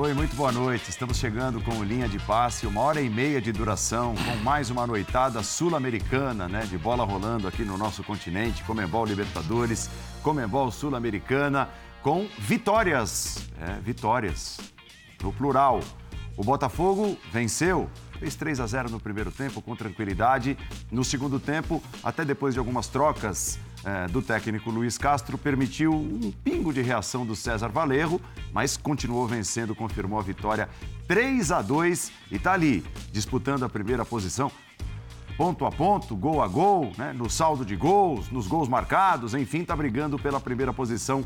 Oi, muito boa noite. Estamos chegando com linha de passe, uma hora e meia de duração, com mais uma noitada sul-americana, né? De bola rolando aqui no nosso continente, Comembol Libertadores, Comembol Sul-Americana, com vitórias, é, vitórias, no plural. O Botafogo venceu, fez 3 a 0 no primeiro tempo com tranquilidade. No segundo tempo, até depois de algumas trocas é, do técnico Luiz Castro, permitiu um pingo de reação do César Valerro, mas continuou vencendo, confirmou a vitória 3 a 2 e está ali, disputando a primeira posição ponto a ponto, gol a gol, né? no saldo de gols, nos gols marcados, enfim, está brigando pela primeira posição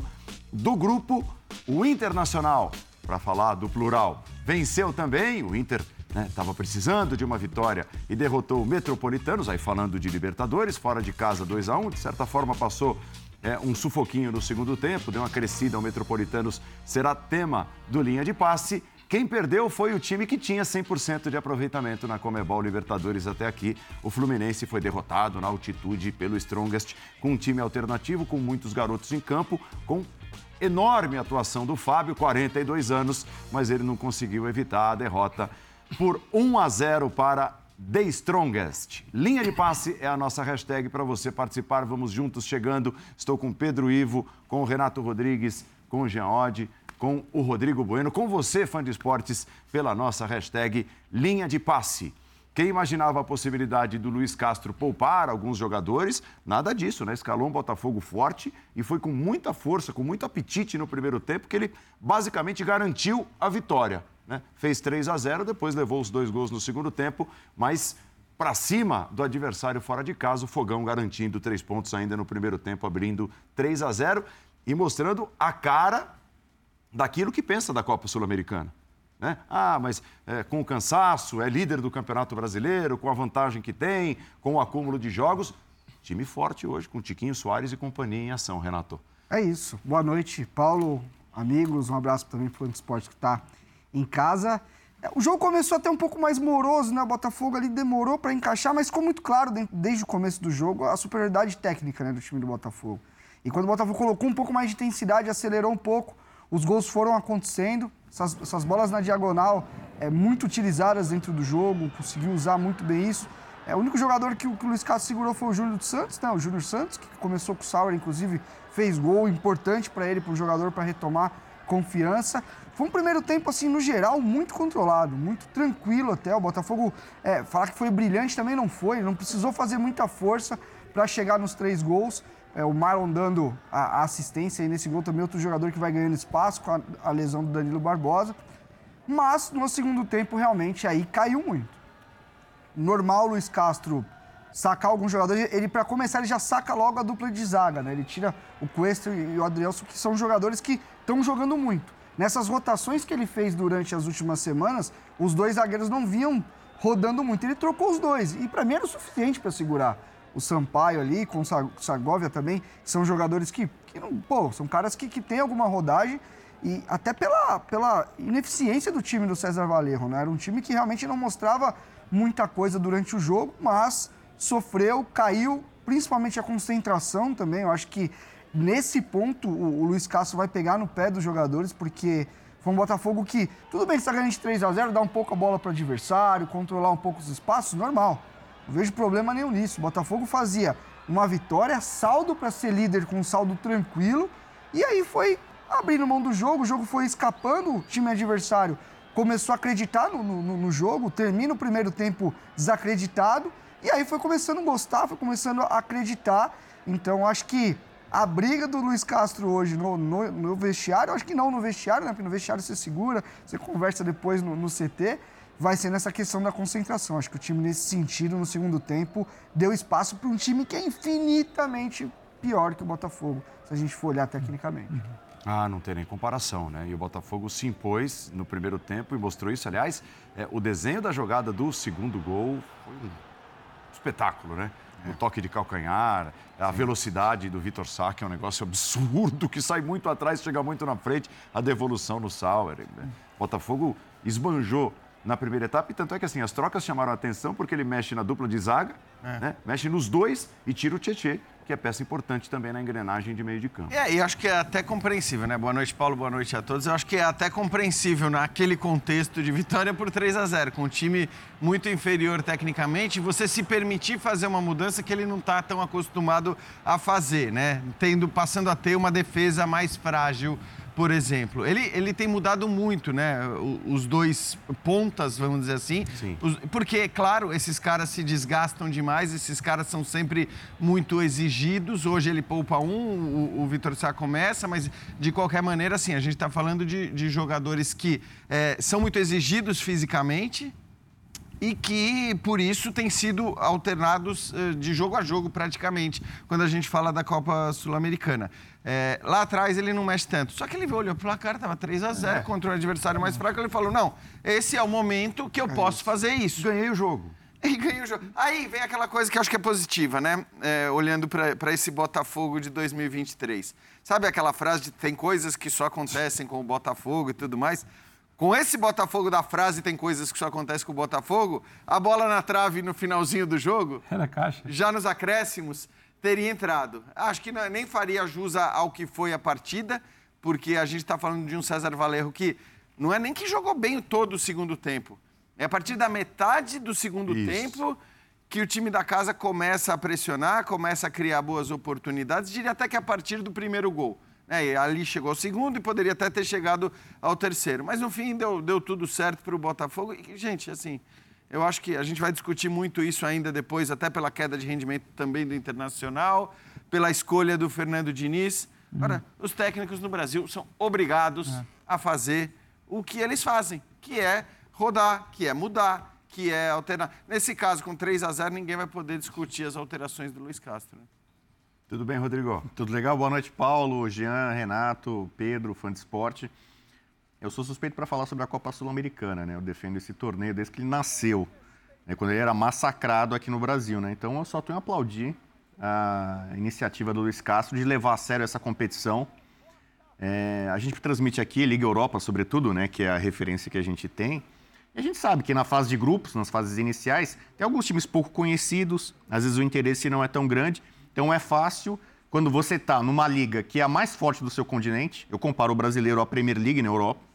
do grupo. O Internacional para falar do plural. Venceu também, o Inter estava né, precisando de uma vitória e derrotou o Metropolitanos, aí falando de Libertadores, fora de casa 2 a 1 de certa forma passou é, um sufoquinho no segundo tempo, deu uma crescida ao Metropolitanos, será tema do linha de passe. Quem perdeu foi o time que tinha 100% de aproveitamento na Comebol Libertadores até aqui. O Fluminense foi derrotado na altitude pelo Strongest, com um time alternativo, com muitos garotos em campo, com enorme atuação do Fábio, 42 anos, mas ele não conseguiu evitar a derrota por 1 a 0 para The Strongest. Linha de passe é a nossa hashtag para você participar. Vamos juntos chegando. Estou com Pedro Ivo, com o Renato Rodrigues, com o Jean Oddi, com o Rodrigo Bueno, com você, fã de esportes, pela nossa hashtag Linha de Passe. Quem imaginava a possibilidade do Luiz Castro poupar alguns jogadores, nada disso, né? Escalou um Botafogo forte e foi com muita força, com muito apetite no primeiro tempo, que ele basicamente garantiu a vitória. Né? Fez 3 a 0, depois levou os dois gols no segundo tempo, mas para cima do adversário fora de casa, o Fogão garantindo três pontos ainda no primeiro tempo, abrindo 3 a 0 e mostrando a cara daquilo que pensa da Copa Sul-Americana. Né? Ah, mas é, com o cansaço, é líder do Campeonato Brasileiro, com a vantagem que tem, com o acúmulo de jogos. Time forte hoje, com Tiquinho Soares e companhia em ação, Renato. É isso. Boa noite, Paulo, amigos. Um abraço também para o esporte que está em casa. O jogo começou até um pouco mais moroso, né? O Botafogo ali demorou para encaixar, mas ficou muito claro desde o começo do jogo a superioridade técnica né, do time do Botafogo. E quando o Botafogo colocou um pouco mais de intensidade, acelerou um pouco, os gols foram acontecendo essas, essas bolas na diagonal é, muito utilizadas dentro do jogo, conseguiu usar muito bem isso. É, o único jogador que, que o Luiz Castro segurou foi o Júnior dos Santos, né? o Júnior Santos, que começou com o Sauer, inclusive fez gol importante para ele, para o jogador, para retomar confiança. Foi um primeiro tempo, assim, no geral, muito controlado, muito tranquilo até. O Botafogo, é, falar que foi brilhante também não foi, não precisou fazer muita força para chegar nos três gols. É, o Marlon dando a, a assistência e nesse gol também outro jogador que vai ganhando espaço com a, a, lesão do Danilo Barbosa. Mas no segundo tempo realmente aí caiu muito. Normal Luiz Castro sacar alguns jogadores, ele para começar ele já saca logo a dupla de zaga, né? Ele tira o Cuesta e o Adrielson que são jogadores que estão jogando muito. Nessas rotações que ele fez durante as últimas semanas, os dois zagueiros não vinham rodando muito. Ele trocou os dois e para mim era o suficiente para segurar o Sampaio ali, com o Sagovia também, são jogadores que, que não, pô, são caras que, que têm alguma rodagem e até pela, pela ineficiência do time do César Valerro, né? Era um time que realmente não mostrava muita coisa durante o jogo, mas sofreu, caiu, principalmente a concentração também. Eu acho que nesse ponto o, o Luiz Castro vai pegar no pé dos jogadores, porque foi um Botafogo que, tudo bem que está ganhando de 3 a 0 dá um pouco a bola para o adversário, controlar um pouco os espaços, normal. Não vejo problema nenhum nisso. O Botafogo fazia uma vitória, saldo para ser líder com um saldo tranquilo, e aí foi abrindo mão do jogo, o jogo foi escapando, o time adversário começou a acreditar no, no, no jogo, termina o primeiro tempo desacreditado, e aí foi começando a gostar, foi começando a acreditar. Então acho que a briga do Luiz Castro hoje no, no, no vestiário, acho que não no vestiário, né? Porque no vestiário você segura, você conversa depois no, no CT vai ser nessa questão da concentração. Acho que o time, nesse sentido, no segundo tempo, deu espaço para um time que é infinitamente pior que o Botafogo, se a gente for olhar tecnicamente. Uhum. Ah, não tem nem comparação, né? E o Botafogo se impôs no primeiro tempo e mostrou isso. Aliás, é, o desenho da jogada do segundo gol foi um espetáculo, né? É. O toque de calcanhar, a velocidade do Vitor Sá, que é um negócio absurdo, que sai muito atrás, chega muito na frente, a devolução no Sauer. Né? Botafogo esbanjou na primeira etapa, e tanto é que assim, as trocas chamaram a atenção porque ele mexe na dupla de zaga, é. né? mexe nos dois e tira o Tietê. Que é peça importante também na engrenagem de meio de campo. É, e acho que é até compreensível, né? Boa noite, Paulo, boa noite a todos. Eu acho que é até compreensível naquele contexto de vitória por 3 a 0 com um time muito inferior tecnicamente, você se permitir fazer uma mudança que ele não está tão acostumado a fazer, né? Tendo, passando a ter uma defesa mais frágil por exemplo. Ele, ele tem mudado muito, né? Os dois pontas, vamos dizer assim. Sim. Os, porque, claro, esses caras se desgastam demais, esses caras são sempre muito exigidos. Hoje ele poupa um, o, o Vitor Sá começa, mas de qualquer maneira, assim, a gente está falando de, de jogadores que é, são muito exigidos fisicamente, e que, por isso, têm sido alternados eh, de jogo a jogo, praticamente, quando a gente fala da Copa Sul-Americana. É, lá atrás ele não mexe tanto. Só que ele olhou pro placar, estava 3 a 0 é. contra um adversário mais fraco. Ele falou: não, esse é o momento que eu é posso isso. fazer isso. Ganhei o jogo. E ganhei o jogo. Aí vem aquela coisa que eu acho que é positiva, né? É, olhando para esse Botafogo de 2023. Sabe aquela frase de tem coisas que só acontecem com o Botafogo e tudo mais? Com esse Botafogo da frase tem coisas que só acontecem com o Botafogo, a bola na trave no finalzinho do jogo. Era caixa. Já nos acréscimos teria entrado. Acho que não, nem faria jus ao que foi a partida, porque a gente está falando de um César Valerro que não é nem que jogou bem todo o segundo tempo. É a partir da metade do segundo Isso. tempo que o time da casa começa a pressionar, começa a criar boas oportunidades, diria até que a partir do primeiro gol. É, ali chegou ao segundo e poderia até ter chegado ao terceiro. Mas no fim deu, deu tudo certo para o Botafogo. E, gente, assim, eu acho que a gente vai discutir muito isso ainda depois, até pela queda de rendimento também do Internacional, pela escolha do Fernando Diniz. Agora, uhum. os técnicos no Brasil são obrigados é. a fazer o que eles fazem, que é rodar, que é mudar, que é alternar. Nesse caso, com 3 a 0 ninguém vai poder discutir as alterações do Luiz Castro. Né? Tudo bem, Rodrigo? Tudo legal? Boa noite, Paulo, Jean, Renato, Pedro, fã de esporte. Eu sou suspeito para falar sobre a Copa Sul-Americana, né? Eu defendo esse torneio desde que ele nasceu, né? quando ele era massacrado aqui no Brasil, né? Então eu só tenho a aplaudir a iniciativa do Luiz Castro de levar a sério essa competição. É, a gente transmite aqui, Liga Europa, sobretudo, né? Que é a referência que a gente tem. E a gente sabe que na fase de grupos, nas fases iniciais, tem alguns times pouco conhecidos, às vezes o interesse não é tão grande, então é fácil quando você está numa liga que é a mais forte do seu continente. Eu comparo o brasileiro à Premier League na Europa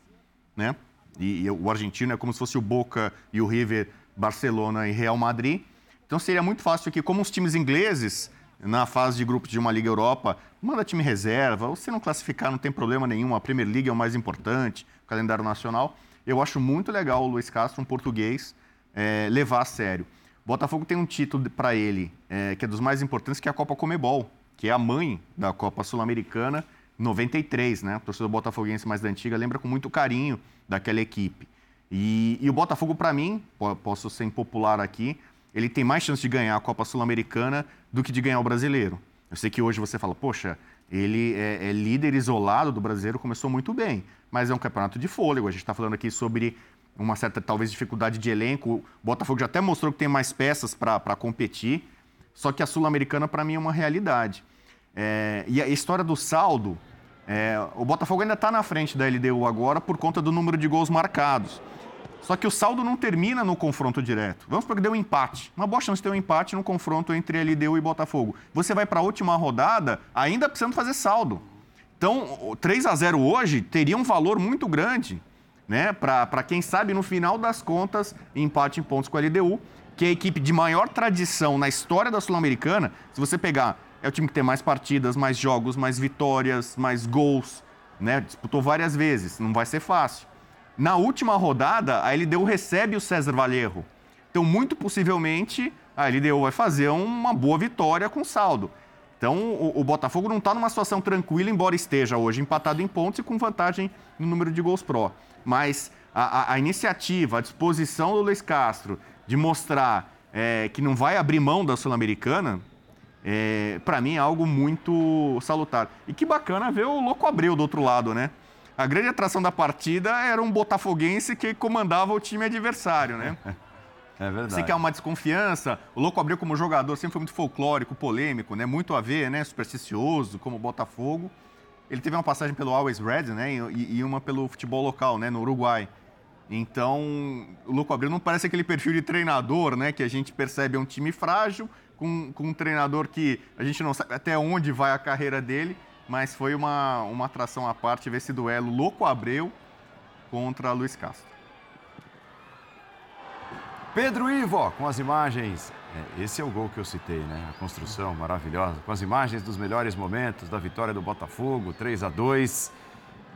né? E, e, o argentino é como se fosse o Boca e o River, Barcelona e Real Madrid. Então seria muito fácil que, como os times ingleses, na fase de grupos de uma Liga Europa, manda time reserva, ou se não classificar não tem problema nenhum, a Premier League é o mais importante, o calendário nacional. Eu acho muito legal o Luiz Castro, um português, é, levar a sério. Botafogo tem um título para ele, é, que é dos mais importantes, que é a Copa Comebol, que é a mãe da Copa Sul-Americana 93, né? O torcedor botafoguense mais da antiga lembra com muito carinho daquela equipe. E, e o Botafogo, para mim, posso ser impopular aqui, ele tem mais chance de ganhar a Copa Sul-Americana do que de ganhar o brasileiro. Eu sei que hoje você fala, poxa, ele é, é, líder isolado do brasileiro, começou muito bem, mas é um campeonato de fôlego. A gente está falando aqui sobre uma certa, talvez, dificuldade de elenco. O Botafogo já até mostrou que tem mais peças para competir, só que a Sul-Americana, para mim, é uma realidade. É, e a história do saldo, é, o Botafogo ainda está na frente da LDU agora por conta do número de gols marcados. Só que o saldo não termina no confronto direto. Vamos para que deu um empate. Uma boa chance de ter um empate no confronto entre LDU e Botafogo. Você vai para a última rodada ainda precisando fazer saldo. Então, 3 a 0 hoje teria um valor muito grande, né? Para quem sabe, no final das contas, empate em pontos com a LDU, que é a equipe de maior tradição na história da Sul-Americana. Se você pegar é o time que tem mais partidas, mais jogos, mais vitórias, mais gols, né? Disputou várias vezes, não vai ser fácil. Na última rodada, a LDU recebe o César Valerro. Então, muito possivelmente, a LDU vai fazer uma boa vitória com saldo. Então, o, o Botafogo não está numa situação tranquila, embora esteja hoje empatado em pontos e com vantagem no número de gols pró. Mas a, a, a iniciativa, a disposição do Luiz Castro de mostrar é, que não vai abrir mão da Sul-Americana, é, para mim é algo muito salutar. E que bacana ver o Louco Abreu do outro lado, né? A grande atração da partida era um botafoguense que comandava o time adversário, né? É verdade. Sei que há uma desconfiança. O Louco Abreu, como jogador, sempre foi muito folclórico, polêmico, né? Muito a ver, né? Supersticioso, como Botafogo. Ele teve uma passagem pelo Always Red, né? E, e uma pelo futebol local, né? No Uruguai. Então, o Louco Abreu não parece aquele perfil de treinador, né? Que a gente percebe é um time frágil, com, com um treinador que a gente não sabe até onde vai a carreira dele, mas foi uma, uma atração à parte ver esse duelo Louco Abreu contra Luiz Castro. Pedro Ivo, com as imagens. É, esse é o gol que eu citei, né? A construção maravilhosa. Com as imagens dos melhores momentos da vitória do Botafogo, 3 a 2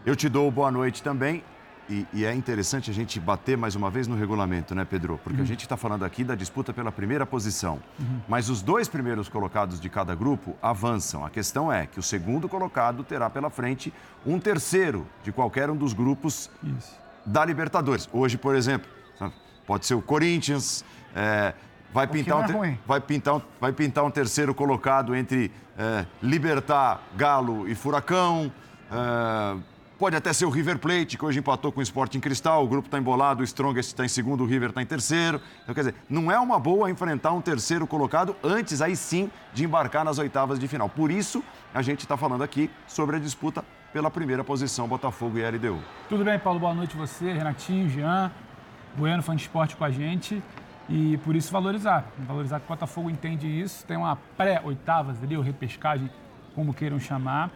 Eu te dou boa noite também. E, e, é interessante a gente bater mais uma vez no regulamento, né, Pedro? Porque uhum. a gente está falando aqui da disputa pela primeira posição. Uhum. Mas os dois primeiros colocados de cada grupo avançam. A questão é que o segundo colocado terá pela frente um terceiro de qualquer um dos grupos Isso. da Libertadores. Hoje, por exemplo, pode ser o Corinthians. É, vai, pintar um é vai, pintar um, vai pintar um terceiro colocado entre é, Libertar, Galo e Furacão. É, Pode até ser o River Plate, que hoje empatou com o Sporting Cristal, o grupo está embolado, o Strongest está em segundo, o River está em terceiro. Então, quer dizer, não é uma boa enfrentar um terceiro colocado antes, aí sim, de embarcar nas oitavas de final. Por isso, a gente está falando aqui sobre a disputa pela primeira posição, Botafogo e LDU. Tudo bem, Paulo? Boa noite você, Renatinho, Jean, Bueno, fã de esporte com a gente. E por isso valorizar. Valorizar que o Botafogo entende isso. Tem uma pré-oitavas ali, ou repescagem, como queiram chamar.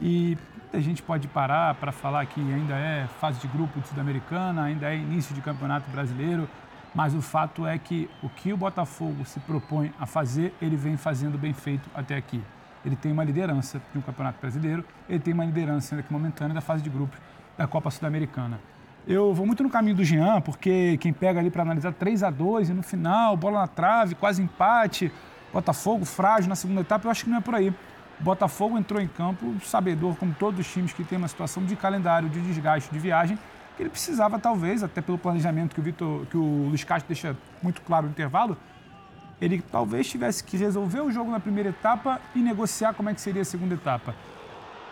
E a gente pode parar para falar que ainda é fase de grupo de Sul-Americana, ainda é início de campeonato brasileiro, mas o fato é que o que o Botafogo se propõe a fazer, ele vem fazendo bem feito até aqui. Ele tem uma liderança de um campeonato brasileiro, ele tem uma liderança ainda que momentânea da fase de grupos da Copa Sul-Americana. Eu vou muito no caminho do Jean, porque quem pega ali para analisar 3 a 2 e no final, bola na trave, quase empate, Botafogo frágil na segunda etapa, eu acho que não é por aí. Botafogo entrou em campo sabedor, como todos os times que têm uma situação de calendário, de desgaste, de viagem, que ele precisava, talvez, até pelo planejamento que o, Vitor, que o Luiz Castro deixa muito claro no intervalo, ele talvez tivesse que resolver o jogo na primeira etapa e negociar como é que seria a segunda etapa.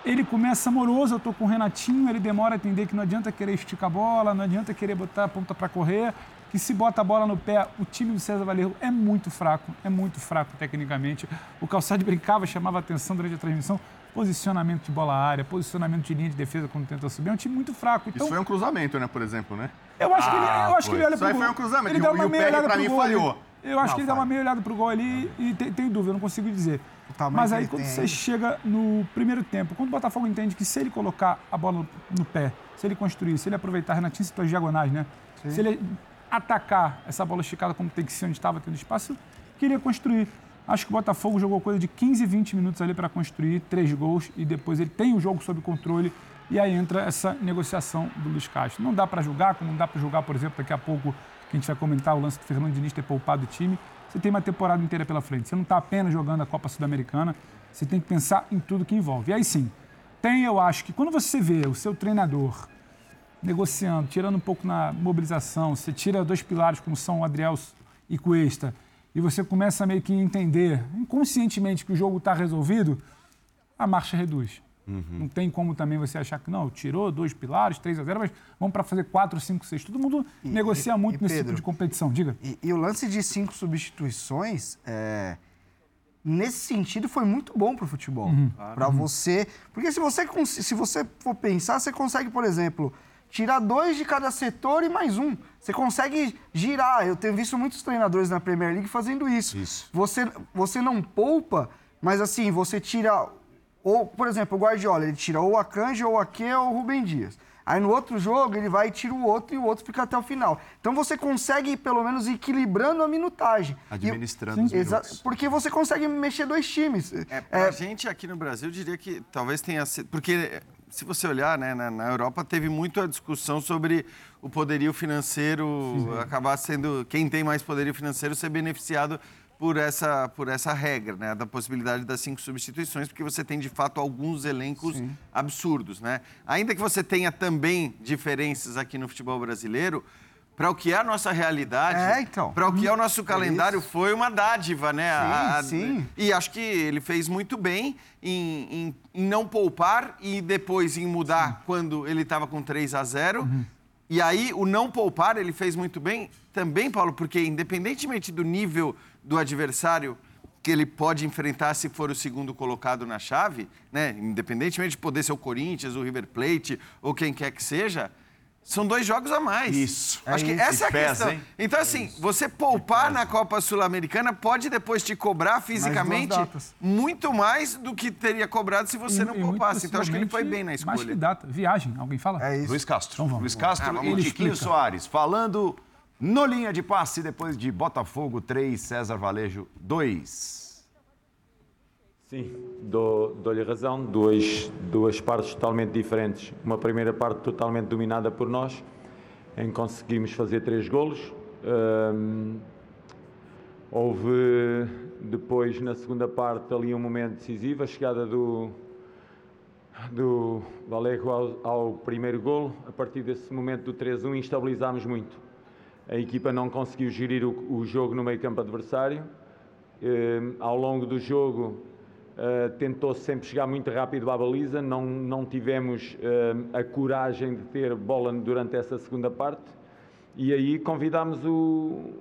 Ele começa amoroso, eu estou com o Renatinho, ele demora a entender que não adianta querer esticar a bola, não adianta querer botar a ponta para correr, que se bota a bola no pé, o time do César Valerro é muito fraco, é muito fraco tecnicamente. O Calçado brincava, chamava atenção durante a transmissão, posicionamento de bola área, posicionamento de linha de defesa quando tenta subir, é um time muito fraco. Então, Isso foi um cruzamento, né, por exemplo, né? Eu acho ah, que ele, eu acho que ele olha pro Isso foi um cruzamento, ele dá uma e o Pérez, pra mim, falhou. Eu acho não, que ele dá uma meia olhada pro gol ali e tem, tem dúvida, eu não consigo dizer. Mas aí, quando você chega no primeiro tempo, quando o Botafogo entende que se ele colocar a bola no, no pé, se ele construir, se ele aproveitar, Renatinho citou as diagonais, né? Sim. Se ele atacar essa bola esticada como tem que ser, onde estava tendo espaço, queria construir. Acho que o Botafogo jogou coisa de 15, 20 minutos ali para construir três gols e depois ele tem o jogo sob controle e aí entra essa negociação do Luiz Castro. Não dá para julgar, como não dá para julgar, por exemplo, daqui a pouco que a gente vai comentar o lance do Fernando Diniz ter poupado o time. Você tem uma temporada inteira pela frente. Você não está apenas jogando a Copa Sul-Americana, você tem que pensar em tudo que envolve. E aí sim, tem, eu acho que quando você vê o seu treinador negociando, tirando um pouco na mobilização, você tira dois pilares como são Adriel e Cuesta, e você começa meio que entender inconscientemente que o jogo está resolvido, a marcha reduz. Uhum. Não tem como também você achar que não, tirou dois pilares, 3 a 0, mas vamos para fazer 4, 5, 6. Todo mundo e, negocia e, muito e nesse Pedro, tipo de competição. Diga. E, e, o lance de cinco substituições, é, nesse sentido, foi muito bom para o futebol. Uhum. Para uhum. você. Porque se você, se você for pensar, você consegue, por exemplo, tirar dois de cada setor e mais um. Você consegue girar. Eu tenho visto muitos treinadores na Premier League fazendo isso. isso. Você, você não poupa, mas assim, você tira. Ou, por exemplo, o Guardiola, ele tira ou a Canja, ou a Ake, ou o Rubem Dias. Aí no outro jogo ele vai e tira o outro e o outro fica até o final. Então você consegue pelo menos equilibrando a minutagem. Administrando e, os minutos. Porque você consegue mexer dois times. É, pra é, gente aqui no Brasil, eu diria que talvez tenha sido... Porque se você olhar, né, na, na, Europa teve muito a discussão sobre o poderio financeiro Sim. acabar sendo quem tem mais poderio financeiro ser beneficiado por essa por essa regra, né, da possibilidade das cinco substituições, porque você tem de fato alguns elencos Sim. absurdos, né? Ainda que você tenha também diferenças aqui no futebol brasileiro, para o que é a nossa realidade, é, então. para o que é o nosso calendário, é foi uma dádiva, né? Sim, a, a, sim. E acho que ele fez muito bem em, em, em não poupar e depois em mudar sim. quando ele estava com 3 a 0 uhum. E aí, o não poupar, ele fez muito bem também, Paulo, porque independentemente do nível do adversário que ele pode enfrentar se for o segundo colocado na chave, né? Independentemente de poder ser o Corinthians, o River Plate ou quem quer que seja, São dois jogos a mais. Isso. Acho É que isso. essa é a Pesa, questão. hein? Então, assim, você poupar na Copa Sul-Americana pode depois te cobrar fisicamente muito mais do que teria cobrado se você E- não e poupasse. Então, acho que ele foi bem na possivelmente Mais que escolha. data. Viagem, alguém fala? É isso. Luiz Castro. Então vamos. Luiz Castro Ah, vamos e. Tiquinho. Soares falando no linha de passe depois de Botafogo 3, César Valejo 2. Sim, dou- dou-lhe razão. Duas, duas partes totalmente diferentes. Uma primeira parte totalmente dominada por nós, em conseguimos fazer três golos. Ahm, houve depois, na segunda parte, ali um momento decisivo, a chegada do, do Vallejo ao, ao primeiro golo. A partir desse momento do 3-1, instabilizámos muito. A equipa não conseguiu gerir o, o jogo no meio campo adversário. Eh, ao longo do jogo eh, tentou sempre chegar muito rápido à baliza, não, não tivemos eh, a coragem de ter bola durante essa segunda parte e aí convidámos o,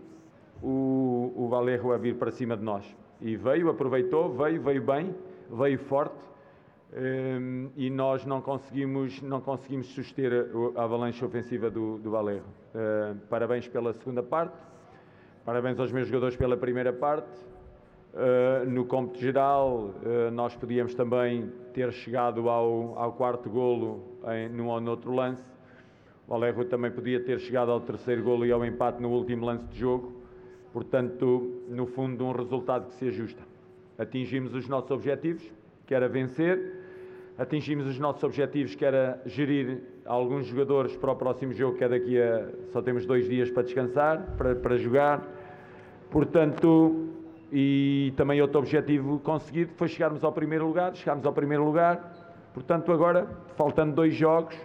o, o Valerro a vir para cima de nós. E veio, aproveitou, veio, veio bem, veio forte e nós não conseguimos, não conseguimos suster a, avalanche ofensiva do, do Valerro. Eh, parabéns pela segunda parte, parabéns aos meus jogadores pela primeira parte. Uh, no cômputo geral, nós podíamos também ter chegado ao, ao quarto golo em, num ou noutro lance. O Alejo também podia ter chegado ao terceiro golo e ao empate no último lance de jogo. Portanto, no fundo, um resultado que se ajusta. Atingimos os nossos objetivos, que era vencer. Atingimos os nossos objetivos, que era gerir alguns jogadores para o próximo jogo, que é daqui a... Só temos dois dias para descansar, para, para jogar. Portanto, e também outro objetivo conseguido foi chegarmos ao primeiro lugar, chegarmos ao primeiro lugar, portanto agora, faltando dois jogos,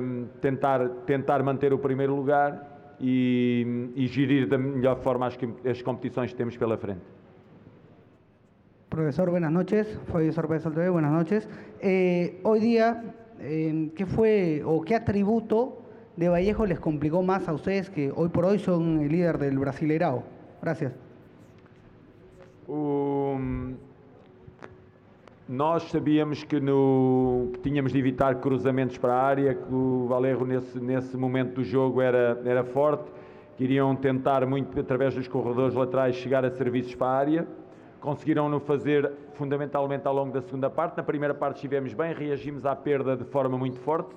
hum, tentar, tentar manter o primeiro lugar e, e gerir da melhor forma as, as competições que temos pela frente. Profesor, buenas noches. Soy Sorpresa TV, buenas noches. Eh, hoy día, eh, ¿qué fue o qué atributo de Vallejo les complicó más a ustedes que hoy por hoy son el líder del Brasileirao? Gracias. O- nós sabíamos que, no- que tínhamos de evitar cruzamentos para a área, que o Valerro nesse, nesse momento do jogo era, era forte, que iriam tentar muito através dos corredores laterais chegar a serviços para a área. Conseguiram-no fazer fundamentalmente ao longo da segunda parte. Na primeira parte estivemos bem, reagimos à perda de forma muito forte.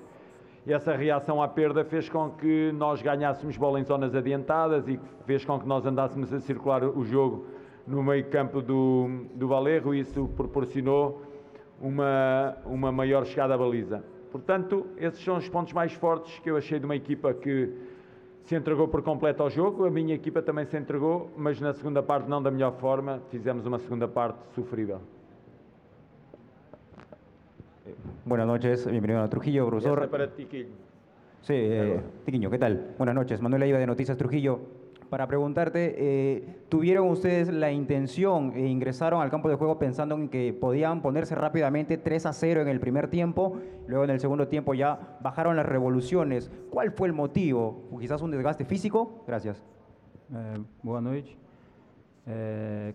E essa reação à perda fez com que nós ganhássemos bola em zonas adiantadas e fez com que nós andássemos a circular o jogo no meio campo do, do Valerro e isso proporcionou uma, uma maior chegada à baliza. Portanto, esses são os pontos mais fortes que eu achei de uma equipa que se entregou por completo ao jogo. A minha equipa também se entregou, mas na segunda parte não da melhor forma. Fizemos uma segunda parte sofrível. Buenas noches, bienvenido a Trujillo, profesor. para ti, Quilho. Sí, eh, Tiquiño, ¿qué tal? Buenas noches, Manuel Aiva de Noticias Trujillo. Para preguntarte, eh, ¿tuvieron ustedes la intención e ingresaron al campo de juego pensando en que podían ponerse rápidamente 3 a 0 en el primer tiempo? Luego en el segundo tiempo ya bajaron las revoluciones. ¿Cuál fue el motivo? ¿O ¿Quizás un desgaste físico? Gracias. É, boa noite.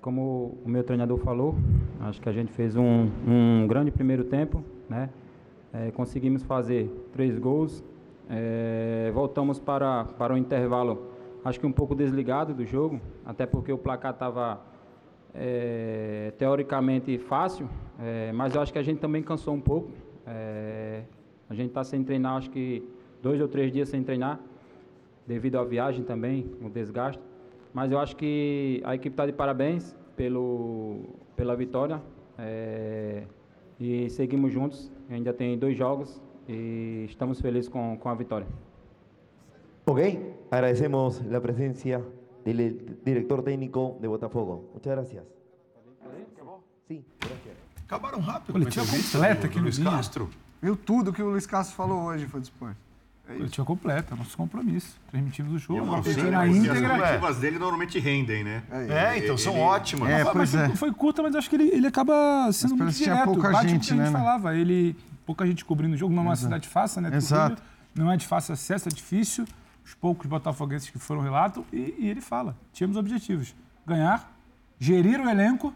Como o meu treinador falou, acho que a gente fez um, um grande primeiro tempo, conseguimos fazer três gols. Voltamos para, para o intervalo, acho que um pouco desligado do jogo, até porque o placar estava é, teoricamente fácil, é, mas eu acho que a gente também cansou um pouco. É, a gente está sem treinar, acho que dois ou três dias sem treinar devido à viagem também, o desgaste. Mas eu acho que a equipe está de parabéns pelo, pela vitória. e seguimos juntos. Ainda tem dois jogos e estamos felizes com, com a vitória. Ok, agradecemos la presencia del director técnico de Botafogo. Muchas gracias. Sí, gracias. Acabaram rápido. Coletiva com a entrevista completa do aqui no Luiz. Castro. Viu tudo que o Luiz Castro falou hoje, foi do esporte. Coletiva completa, nosso compromisso. Transmitimos o jogo, É assistindo pena, na porque as íntegra. coletivas dele normalmente rendem, né? É, então são Ele- ótimas. É, Mas é. foi curta, mas acho que ele, ele acaba sendo muito que tinha direto. pouca Bate o que gente, a gente né, né? falava. Ele, pouca gente cobrindo o jogo, não é uma cidade fácil, né? Exato. Não é de fácil acesso, é difícil. Os poucos botafoguenses que foram relato. E, e ele fala, tínhamos objetivos. Ganhar, gerir o elenco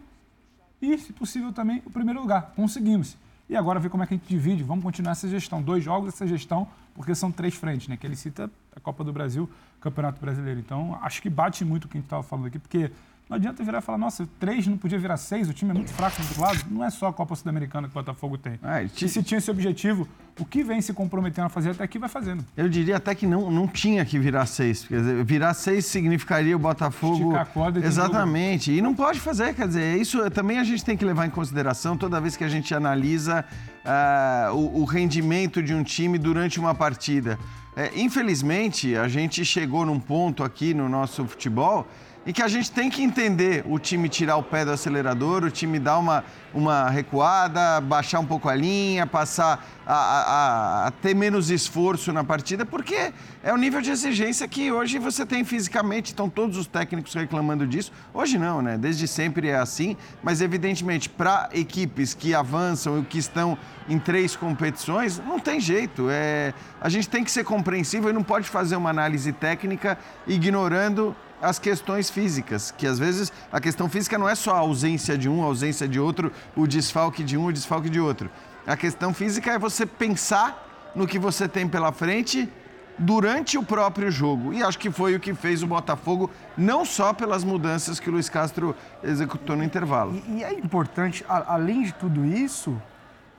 e, se possível, também o primeiro lugar. Conseguimos. E agora ver como é que a gente divide. Vamos continuar essa gestão. Dois jogos, essa gestão porque são três frentes, né? Que ele cita a Copa do Brasil, Campeonato Brasileiro. Então, acho que bate muito o que a gente estava falando aqui, porque não adianta virar e falar, nossa, três não podia virar seis, o time é muito fraco do outro lado. Não é só a Copa Sul-Americana que o Botafogo tem. É, e e ti- se tinha esse objetivo, o que vem se comprometendo a fazer até aqui vai fazendo. Eu diria até que não, não tinha que virar seis. Quer dizer, virar seis significaria o Botafogo. Esticar a corda e Exatamente. E não pode fazer, quer dizer, isso também a gente tem que levar em consideração toda vez que a gente analisa ah, o, o rendimento de um time durante uma partida. É, infelizmente, a gente chegou num ponto aqui no nosso futebol em que a gente tem que entender o time tirar o pé do acelerador, o time dar uma, uma recuada, baixar um pouco a linha, passar a- a- a ter menos esforço na partida, porque é o nível de exigência que hoje você tem fisicamente. Estão todos os técnicos reclamando disso. Hoje não, né? Desde sempre é assim, mas evidentemente para equipes que avançam e que estão em três competições, não tem jeito. É, a gente tem que ser compreensível e não pode fazer uma análise técnica ignorando as questões físicas, que às vezes a questão física não é só a ausência de um, a ausência de outro, o desfalque de um, o desfalque de outro. A questão física é você pensar no que você tem pela frente durante o próprio jogo. E acho que foi o que fez o Botafogo, não só pelas mudanças que o Luiz Castro executou no intervalo. E, e é importante, além de tudo isso,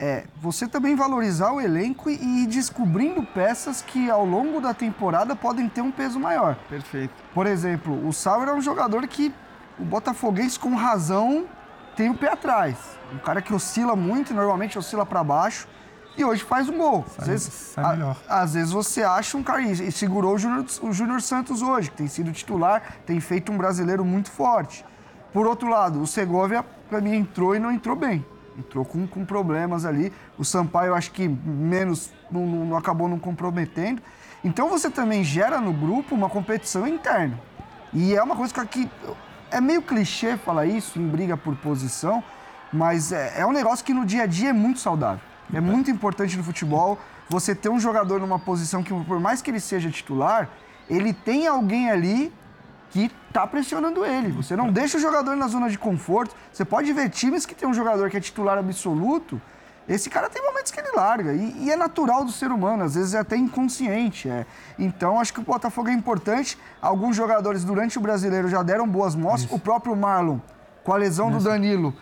é você também valorizar o elenco e, ir descobrindo peças que ao longo da temporada podem ter um peso maior. Perfeito. Por exemplo, o Sauer é um jogador que o Botafoguense, com razão, tem o pé atrás. Um cara que oscila muito, normalmente oscila para baixo, e hoje faz um gol. Às Sai- vezes, sai a- melhor. às vezes você acha um cara, e segurou o Júnior Santos hoje, que tem sido titular, tem feito um brasileiro muito forte. Por outro lado, o Segovia, para mim, entrou e não entrou bem. Entrou com, com problemas ali. O Sampaio, eu acho que menos, não, não- não acabou não comprometendo. Então você também gera no grupo uma competição interna. E é uma coisa que é meio clichê falar isso em briga por posição, mas é, é um negócio que no dia a dia é muito saudável. É muito importante no futebol você ter um jogador numa posição que, por mais que ele seja titular, ele tem alguém ali que tá pressionando ele. Você não deixa o jogador na zona de conforto. Você pode ver times que tem um jogador que é titular absoluto, esse cara tem momentos que ele larga. E, e é natural do ser humano, às vezes é até inconsciente. é. Então, acho que o Botafogo é importante. Alguns jogadores durante o brasileiro já deram boas mostras. O próprio Marlon, com a lesão do Danilo,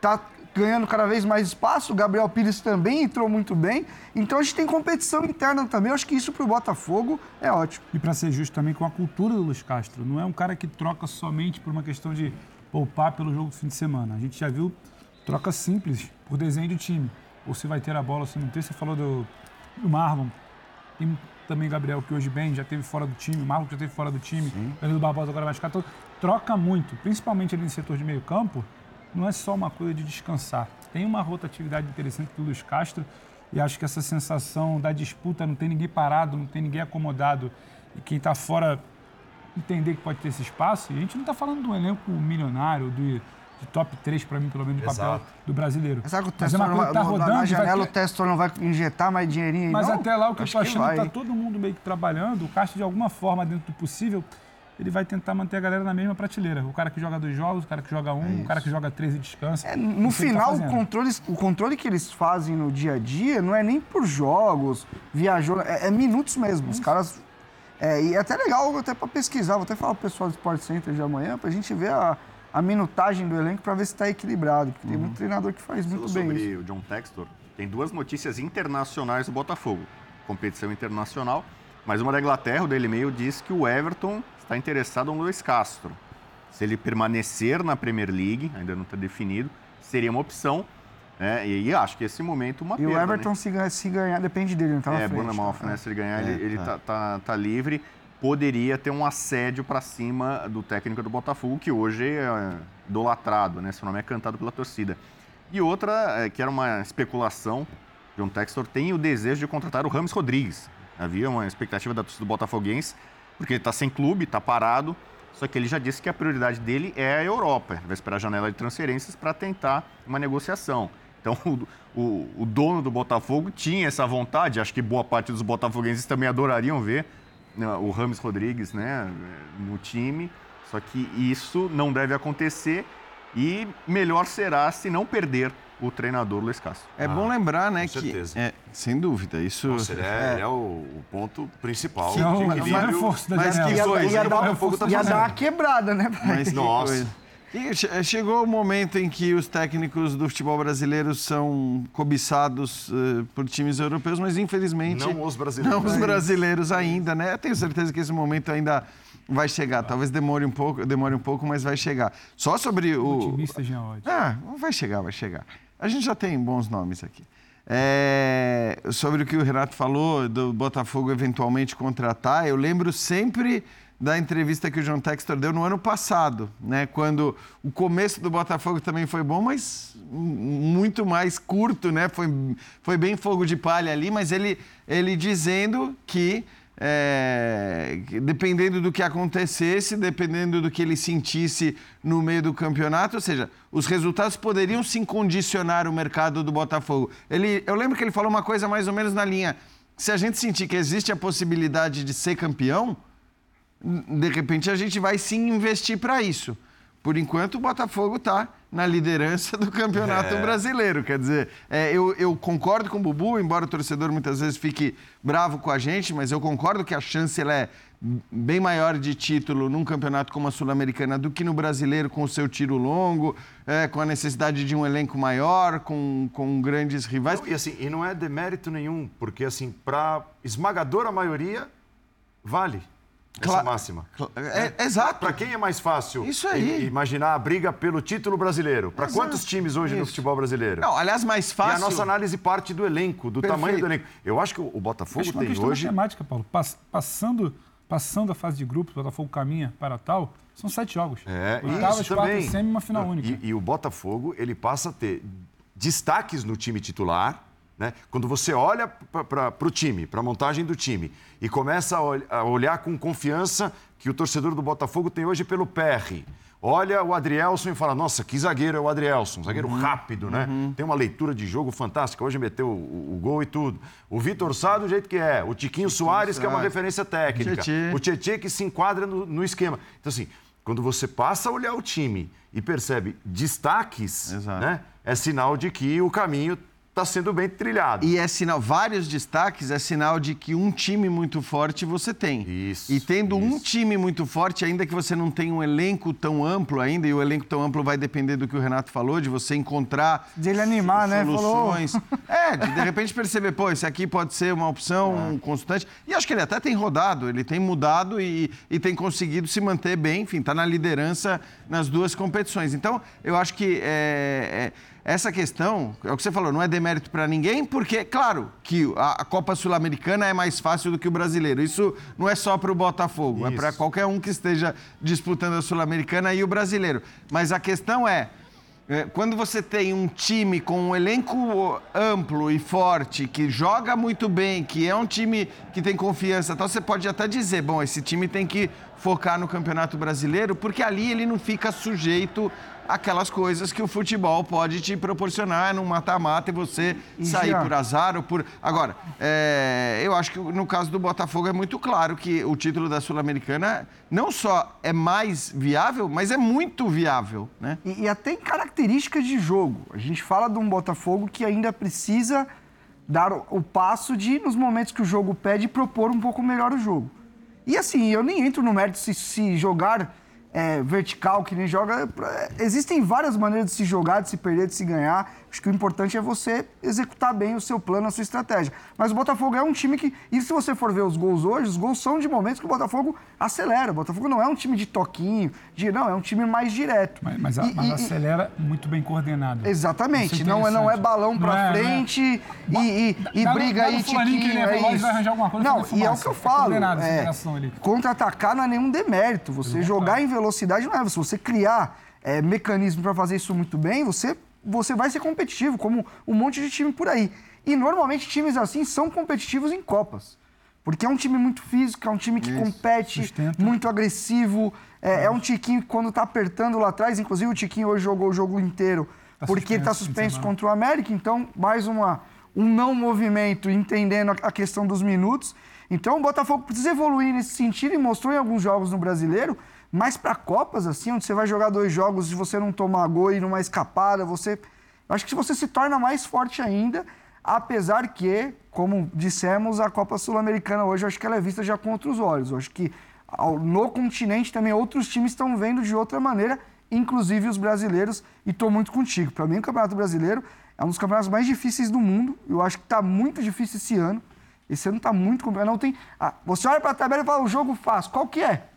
tá ganhando cada vez mais espaço. O Gabriel Pires também entrou muito bem. Então, a gente tem competição interna também. Eu acho que isso pro Botafogo é ótimo. E para ser justo também com a cultura do Luiz Castro, não é um cara que troca somente por uma questão de poupar pelo jogo do fim de semana. A gente já viu troca simples por desenho de time. Ou se vai ter a bola, ou se não ter. Você falou do, do Marlon. Tem também Gabriel, que hoje bem, já teve fora do time. O Marlon que já teve fora do time. O Danilo Barbosa agora vai ficar todo. Troca muito, principalmente ali no setor de meio campo. Não é só uma coisa de descansar. Tem uma rotatividade interessante do Luiz Castro. E acho que essa sensação da disputa, não tem ninguém parado, não tem ninguém acomodado. E quem está fora entender que pode ter esse espaço. E a gente não está falando de um elenco milionário, de, de top 3, para mim, pelo menos, no papel do brasileiro. Sabe que o Mas é Testor uma não coisa vai, que tá rodando. na vai janela ter- o Testor não vai injetar mais dinheirinho aí, Mas não? até lá o que eu Acho tô achando que vai. tá todo mundo meio que trabalhando. O Castro, de alguma forma, dentro do possível, ele vai tentar manter a galera na mesma prateleira. O cara que joga dois jogos, o cara que joga um, o cara que joga três e descansa. É, no tá final, o fazendo. controle, o controle que eles fazem no dia a dia não é nem por jogos, viajou, é, é minutos mesmo. Os caras. é, e é até legal, até para pesquisar, vou até falar pro pessoal do Sport Center de amanhã, pra gente ver a, a minutagem do elenco para ver se está equilibrado. Porque tem muito treinador que faz muito bem sobre isso. o John Textor, tem duas notícias internacionais do Botafogo. Competição internacional, mas uma da Inglaterra, o Daily Mail, diz que o Everton está interessado no Luiz Castro. Se ele permanecer na Premier League, ainda não está definido, seria uma opção. né? E, acho que esse momento uma E o perda, Everton, né? se, ganhar, se ganhar, depende dele, não tá na É, frente. Bournemouth, tá? né? Se ele ganhar, É, ele, ele tá. tá, tá, tá livre. Poderia ter um assédio para cima do técnico do Botafogo, que hoje é idolatrado, né? Seu nome é cantado pela torcida. E outra, é, que era uma especulação, John Textor tem o desejo de contratar o Rames Rodrigues. Havia uma expectativa da torcida do Botafoguense, porque ele está sem clube, está parado, só que ele já disse que a prioridade dele é a Europa. Ele vai esperar a janela de transferências para tentar uma negociação. Então, o, o- o dono do Botafogo tinha essa vontade, acho que boa parte dos botafoguenses também adorariam ver né, o Rames Rodrigues né, no time, só que isso não deve acontecer e melhor será se não perder o treinador Luiz Castro. É bom lembrar, né, com que... certeza. É, sem dúvida, isso... Nossa, ele é, ele é o, o ponto principal Não, de mas é equilíbrio. que Ia, ia hein? dar, Botafogo tá ia dar uma quebrada, né? pai? Mas que Nossa. E che- chegou o momento em que os técnicos do futebol brasileiro são cobiçados eh, por times europeus, mas infelizmente Não os brasileiros. não os brasileiros ainda, né? Eu tenho certeza que esse momento ainda vai chegar. Talvez demore um pouco, demore um pouco, mas vai chegar. Só sobre o Otimista, Jean Oddi. ah, vai chegar, vai chegar. A gente já tem bons nomes aqui. É, sobre o que o Renato falou do Botafogo eventualmente contratar, eu lembro sempre da entrevista que o John Textor deu no ano passado, né? Quando o começo do Botafogo também foi bom, mas muito mais curto, né? Foi, foi bem fogo de palha ali, mas ele, ele dizendo que é, dependendo do que acontecesse, dependendo do que ele sentisse no meio do campeonato, ou seja, os resultados poderiam sim condicionar o mercado do Botafogo. Ele, eu lembro que ele falou uma coisa mais ou menos na linha: se a gente sentir que existe a possibilidade de ser campeão, de repente a gente vai sim investir para isso. Por enquanto, o Botafogo está na liderança do Campeonato Brasileiro. Quer dizer, é, eu, eu concordo com o Bubu, embora o torcedor muitas vezes fique bravo com a gente, mas eu concordo que a chance ela é bem maior de título num campeonato como a Sul-Americana do que no brasileiro, com o seu tiro longo, é, com a necessidade de um elenco maior, com, com grandes rivais. Não, e assim, e não é demérito nenhum, porque assim, para esmagadora maioria, vale essa Claro. máxima. É, exato. Para quem é mais fácil Isso aí. imaginar a briga pelo título brasileiro? Para quantos times hoje no Isso. futebol brasileiro? Não, aliás, mais E fácil. a nossa análise parte do elenco, do Perfeito. tamanho do elenco. Eu acho que o Botafogo Acho é uma tem questão hoje. matemática, Paulo. Pass- passando, passando a fase de grupos, o Botafogo caminha para tal, são sete jogos. É, Oitavas, isso quartas, também. semi e uma final única. E, e o Botafogo, ele passa a ter destaques no time titular, né? Quando você olha para o time, para a montagem do time, e começa a, ol- a olhar com confiança que o torcedor do Botafogo tem hoje pelo PR. Olha o Adrielson e fala, nossa, que zagueiro é o Adrielson, zagueiro Uhum. rápido, né? Tem uma leitura de jogo fantástica, hoje meteu o, o gol e tudo. O Vitor Sá do jeito que é, o Tiquinho Soares, que é uma referência técnica, Tietê. o Tietê que se enquadra no, no esquema. Então, assim, quando você passa a olhar o time e percebe destaques, Exato. né, é sinal de que o caminho está sendo bem trilhado. E é sinal, vários destaques é sinal de que um time muito forte você tem. Isso, E tendo um isso. time muito forte, ainda que você não tenha um elenco tão amplo ainda, e o elenco tão amplo vai depender do que o Renato falou, de você encontrar De ele animar, né? Falou. soluções. É, de, de repente perceber, pô, esse aqui pode ser uma opção constante. E acho que ele até tem rodado, ele tem mudado e, e tem conseguido se manter bem, enfim, está na liderança nas duas competições. Então, eu acho que é, é, essa questão, é o que você falou, não é demérito para ninguém, porque, claro, que a, a Copa Sul-Americana é mais fácil do que o brasileiro. Isso não é só para o Botafogo, é Isso. para qualquer um que esteja disputando a Sul-Americana e o brasileiro. Mas a questão é. É, Quando você tem um time com um elenco amplo e forte, que joga muito bem, que é um time que tem confiança, então você pode até dizer, bom, esse time tem que focar no Campeonato Brasileiro, porque ali ele não fica sujeito àquelas coisas que o futebol pode te proporcionar num mata-mata e você E sair já- por azar ou por... Agora, é, eu acho que no caso do Botafogo é muito claro que o título da Sul-Americana não só é mais viável, mas é muito viável, né? E, e até em características de jogo. A gente fala de um Botafogo que ainda precisa dar o, o passo de, nos momentos que o jogo pede, propor um pouco melhor o jogo. E assim, eu nem entro no mérito se, se jogar é, vertical, que nem joga. Existem várias maneiras de se jogar, de se perder, de se ganhar. Acho que o importante é você executar bem o seu plano, a sua estratégia. Mas o Botafogo é um time que. E se você for ver os gols hoje, os gols são de momentos que o Botafogo acelera. O Botafogo não é um time de toquinho, de, não, é um time mais direto. Mas, mas, a- E- mas e- acelera muito bem coordenado. Exatamente, é não é, não é balão pra Não é, é. frente e, e, e dá briga dá aí, Tiquinho, é vai arranjar alguma coisa Não, fazer e é o que eu falo. é. Contra-atacar não é nenhum demérito. Você jogar em velocidade não é. Se você criar é, mecanismo para fazer isso muito bem, você, você vai ser competitivo, como um monte de time por aí. E normalmente times assim são competitivos em Copas. Porque é um time muito físico, é um time que compete, sustenta. muito agressivo. É, é um Tiquinho que quando tá apertando lá atrás, inclusive o Tiquinho hoje jogou o jogo inteiro, Tá porque ele tá suspenso suspenso contra o América, então mais uma, um não movimento, entendendo a, a questão dos minutos. Então o Botafogo precisa evoluir nesse sentido e mostrou em alguns jogos no Brasileiro, mas para Copas, assim, onde você vai jogar dois jogos e você não tomar gol e numa escapada, você. Eu acho que você se torna mais forte ainda, apesar que, como dissemos, a Copa Sul-Americana hoje, eu acho que ela é vista já com outros olhos. Eu acho que no continente também outros times estão vendo de outra maneira, inclusive os brasileiros, e estou muito contigo. Para mim, o Campeonato Brasileiro é um dos campeonatos mais difíceis do mundo. Eu acho que está muito difícil esse ano. Esse ano está muito complicado. Não tem. ah, você olha para a tabela e fala, o jogo fácil. Qual que é?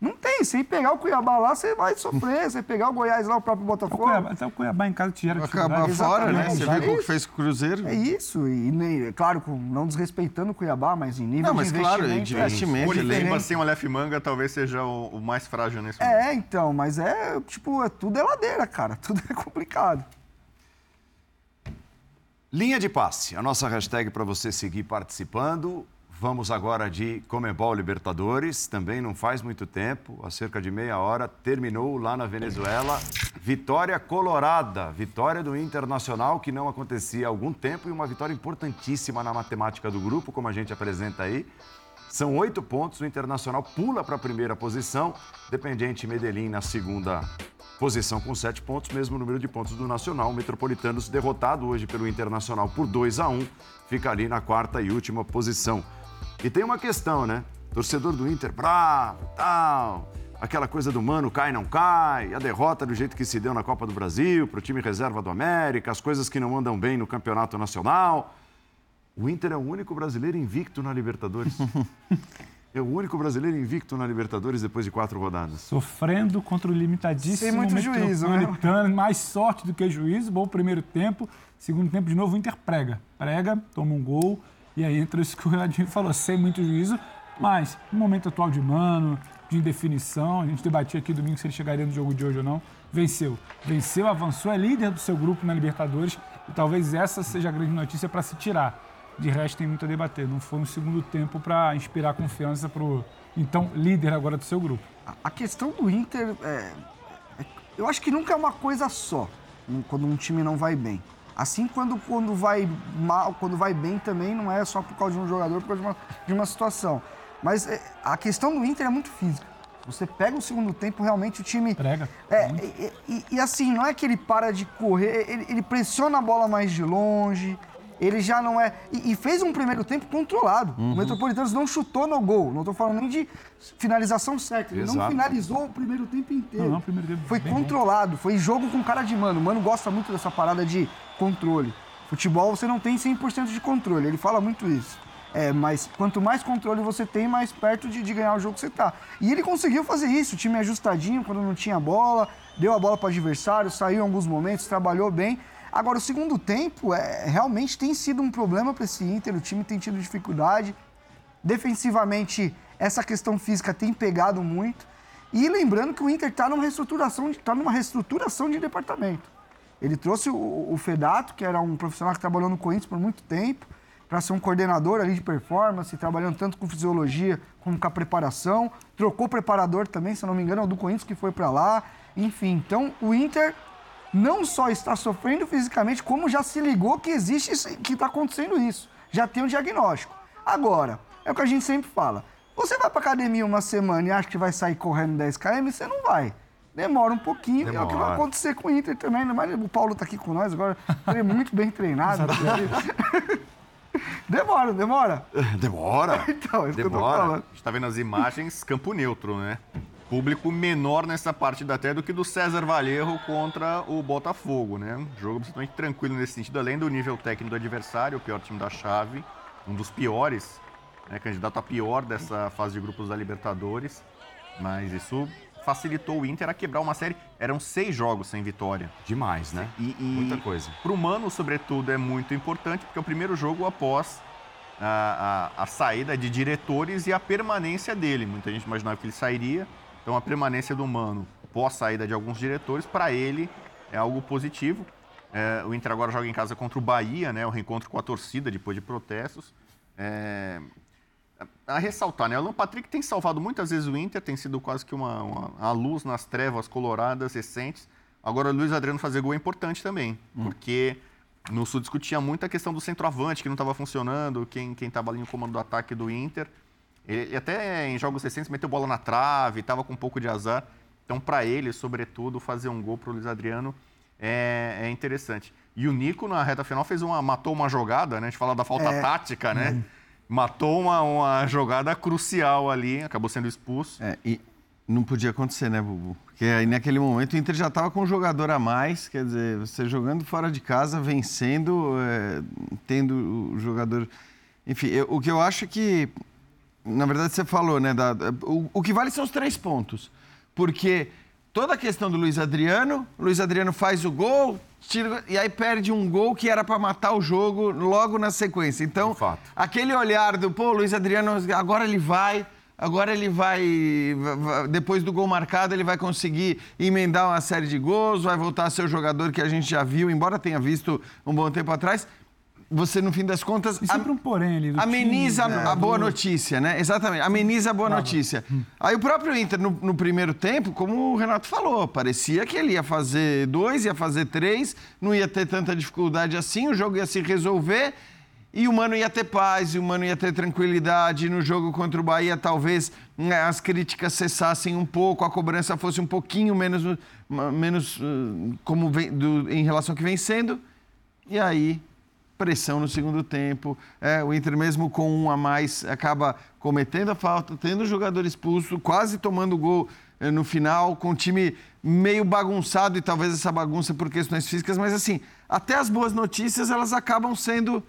Não tem. Sem pegar o Cuiabá lá, você vai sofrer. Você pegar o Goiás lá, o próprio O Botafogo. Cuiabá, até o Cuiabá em casa te gera Acabar fora, né? Você viu o que fez com o Cruzeiro? É isso. E, nem- claro, não desrespeitando o Cuiabá, mas em nível Não, mas de claro, investimento. de é investimento, O. Lima sem o Aleph Manga talvez seja o, o mais frágil nesse momento. É, então, mas é, tipo, é, tudo é ladeira, cara. Tudo é complicado. Linha de passe, a nossa hashtag para você seguir participando. Vamos agora de Comebol Libertadores, também não faz muito tempo, há cerca de meia hora, terminou lá na Venezuela. Vitória colorada, vitória do Internacional, que não acontecia há algum tempo, e uma vitória importantíssima na matemática do grupo, como a gente apresenta aí. São oito pontos, o Internacional pula para a primeira posição, Dependiente Medellín na segunda posição com sete pontos, mesmo número de pontos do Nacional. O Metropolitanos derrotado hoje pelo Internacional por 2 a 1 fica ali na quarta e última posição. E tem uma questão, né? Torcedor do Inter, bravo, tal, aquela coisa do mano cai, não cai, a derrota do jeito que se deu na Copa do Brasil, para o time reserva do América, as coisas que não andam bem no Campeonato Nacional. O Inter é o único brasileiro invicto na Libertadores. é o único brasileiro invicto na Libertadores depois de quatro rodadas. Sofrendo contra o limitadíssimo Sem muito juízo, né? Mais sorte do que juízo. Bom primeiro tempo, segundo tempo de novo o Inter prega. Prega, toma um gol e aí entra isso que o Renaldinho falou, sem muito juízo, mas no momento atual de mano, de indefinição, a gente debatia aqui domingo se ele chegaria no jogo de hoje ou não, venceu. Venceu, avançou, é líder do seu grupo na Libertadores e talvez essa seja a grande notícia para se tirar. De resto, tem muito a debater. Não foi um segundo tempo para inspirar confiança para o então líder agora do seu grupo. A- questão do Inter, é, é- eu acho que nunca é uma coisa só, quando um time não vai bem. Assim, quando, quando vai mal, quando vai bem também, não é só por causa de um jogador, por causa de uma, de uma situação. Mas é, a questão do Inter é muito física. Você pega o segundo tempo, realmente o time. Prega. É, e, e- e assim, não é que ele para de correr, ele, ele pressiona a bola mais de longe, ele já não é. E, e fez um primeiro tempo controlado. O Metropolitanos não chutou no gol, não estou falando nem de finalização certa. Ele não finalizou o primeiro tempo inteiro. Não, não, o primeiro tempo Foi bem controlado, foi jogo com cara de mano. O mano gosta muito dessa parada de controle. Futebol você não tem 100% de controle, ele fala muito isso. É, mas quanto mais controle você tem, mais perto de, de ganhar o jogo você tá. E ele conseguiu fazer isso, o time ajustadinho quando não tinha bola, deu a bola para o adversário, saiu em alguns momentos, trabalhou bem. Agora, o segundo tempo é, realmente tem sido um problema para esse Inter, o time tem tido dificuldade. Defensivamente, essa questão física tem pegado muito. E lembrando que o Inter está numa reestruturação, de- tá numa reestruturação de departamento. Ele trouxe o, o Fedato, que era um profissional que trabalhou no Corinthians por muito tempo, para ser um coordenador ali de performance, trabalhando tanto com fisiologia como com a preparação. Trocou preparador também, se não me engano, é o do Corinthians que foi para lá. Enfim, então o Inter não só está sofrendo fisicamente, como já se ligou que existe, isso- que está acontecendo isso. Já tem um diagnóstico. Agora, é o que a gente sempre fala. Você vai para academia uma semana e acha que vai sair correndo 10 km, você não vai. Demora um pouquinho, é o que vai Demora. acontecer com o Inter também. mais O Paulo está aqui com nós agora, ele é muito bem treinado. demora, demora. Demora. Então, é isso que eu tô Demora. falando. A gente está vendo as imagens, campo neutro, né? Público menor nessa partida até do que do César Vallejo contra o Botafogo, né? Um jogo absolutamente tranquilo nesse sentido, além do nível técnico do adversário, o pior time da chave, um dos piores, né? candidato a pior dessa fase de grupos da Libertadores. Mas isso facilitou o Inter a quebrar uma série. Eram seis jogos sem vitória. Demais, né? E, e Muita coisa. Para o Mano, sobretudo, é muito importante, porque é o primeiro jogo após a, a- a saída de diretores e a permanência dele. Muita gente imaginava que ele sairia, então a permanência do Mano pós saída de alguns diretores, para ele é algo positivo. É, o Inter agora joga em casa contra o Bahia, né, o reencontro com a torcida depois de protestos. É, a ressaltar, né? O Alan Patrick tem salvado muitas vezes o Inter, tem sido quase que uma, uma, a luz nas trevas coloradas recentes. Agora, o Luiz Adriano fazer gol é importante também, porque no Sul discutia muito a questão do centroavante, que não estava funcionando, quem estava ali no comando do ataque do Inter. Ele até em jogos recentes meteu bola na trave, estava com um pouco de azar. Então, para ele, sobretudo, fazer um gol para o Luiz Adriano é, é interessante. E o Nico, na reta final, fez uma, matou uma jogada, né? A gente fala da falta É. tática, né? Matou uma, uma jogada crucial ali, acabou sendo expulso. É, e não podia acontecer, né, Bubu? Porque aí naquele momento o Inter já estava com um jogador a mais, quer dizer, você jogando fora de casa, vencendo, é, tendo o jogador. Enfim, eu- o que eu acho é que, na verdade, você falou, né? da- o, o que vale são os três pontos. Porque toda a questão do Luiz Adriano, o Luiz Adriano faz o gol, tira, e aí perde um gol que era para matar o jogo logo na sequência. Então, aquele olhar do, pô, Luiz Adriano, agora ele vai. Agora ele vai, va- va- depois do gol marcado, ele vai conseguir emendar uma série de gols, vai voltar a ser o jogador que a gente já viu, embora tenha visto um bom tempo atrás. Você, no fim das contas, E sempre um porém ali. ameniza time, né, a boa notícia, né? Exatamente, ameniza a boa notícia. Aí o próprio Inter, no, no primeiro tempo, como o Renato falou, parecia que ele ia fazer dois, ia fazer três, não ia ter tanta dificuldade assim, o jogo ia se resolver e o Mano ia ter paz, e o Mano ia ter tranquilidade. No jogo contra o Bahia, talvez né, as críticas cessassem um pouco, a cobrança fosse um pouquinho menos, menos uh, como vem, do- em relação ao que vem sendo. E aí, pressão no segundo tempo. É, o Inter, mesmo com um a mais, acaba cometendo a falta, tendo o jogador expulso, quase tomando gol eh, no final, com o time meio bagunçado e talvez essa bagunça por questões físicas, mas assim, até as boas notícias elas acabam sendo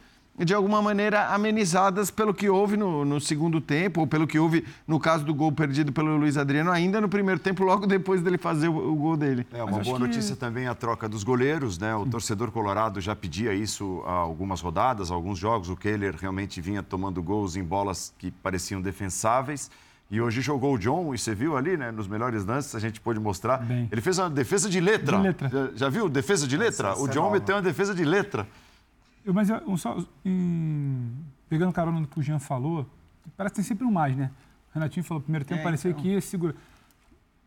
de alguma maneira amenizadas pelo que houve no, no segundo tempo, ou pelo que houve no caso do gol perdido pelo Luiz Adriano, ainda no primeiro tempo, logo depois dele fazer o, o gol dele. É uma boa notícia também a troca dos goleiros, né? O torcedor colorado já pedia isso há algumas rodadas, alguns jogos. O Kehler realmente vinha tomando gols em bolas que pareciam defensáveis. E hoje jogou o John, e você viu ali, né? Nos melhores lances, a gente pôde mostrar. Bem. Ele fez uma defesa de letra. De letra. Já, já viu? Defesa de letra? o John meteu uma defesa de letra. Eu, mas eu, só, em- pegando carona no que o Jean falou, parece que tem sempre um mais, né? O Renatinho falou, primeiro tempo É, parecia então. que ia segurar.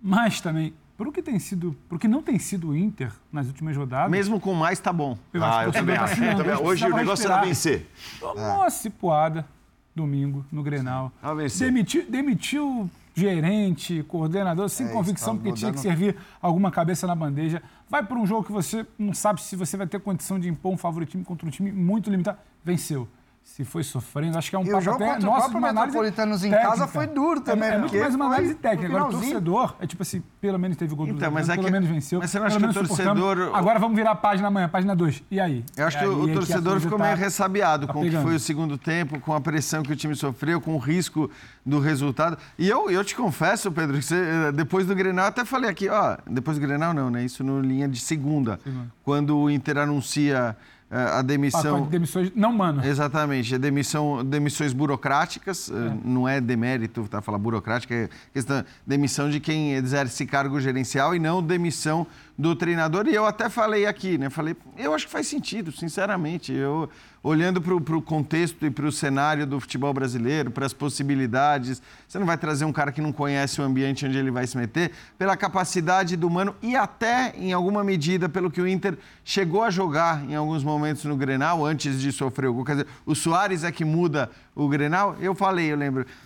Mas também, por que tem sido, por que não tem sido o Inter nas últimas rodadas? Mesmo com mais, tá bom. Eu acho que o torcedor tá assinando. também. Eles Hoje o negócio era respirar. vencer. Tomou uma cipuada domingo no Grenal. Ah, vencer. Demitiu, demitiu gerente, coordenador, sem É, convicção, tá porque tinha que servir alguma cabeça na bandeja. Vai para um jogo que você não sabe se você vai ter condição de impor um favoritismo contra um time muito limitado. Venceu. Se foi sofrendo, acho que é um E o papo até nosso uma análise Metropolitanos em técnica. casa foi duro também, É, é muito mais uma análise técnica. Agora, o torcedor é tipo assim, pelo menos teve gol do Então, mas é Adriano, que- pelo menos venceu. mas você não acha pelo que o torcedor- Agora vamos virar a página amanhã, página 2. E aí? Eu acho E que o, é o torcedor ficou tá- meio ressabiado tá com o que foi o segundo tempo, com a pressão que o time sofreu, com o risco do resultado. E eu, eu te confesso, Pedro, que você, depois do Grenal, eu até falei aqui, ó, depois do Grenal não, né? Isso no linha de segunda. Segunda. Quando o Inter anuncia a demissão. De demissões, não, mano. Exatamente, é demissão, demissões burocráticas, eh, não é demérito, tá falar burocrática, é questão, demissão de quem exerce cargo gerencial e não demissão do treinador. E eu até falei aqui, né? Falei, eu acho que faz sentido, sinceramente. Eu olhando para o contexto e para o cenário do futebol brasileiro, para as possibilidades, você não vai trazer um cara que não conhece o ambiente onde ele vai se meter, pela capacidade do Mano e até, em alguma medida, pelo que o Inter chegou a jogar em alguns momentos no Grenal, antes de sofrer o gol. Quer dizer, o Soares é que muda o Grenal. Eu falei, eu lembro, "Ah,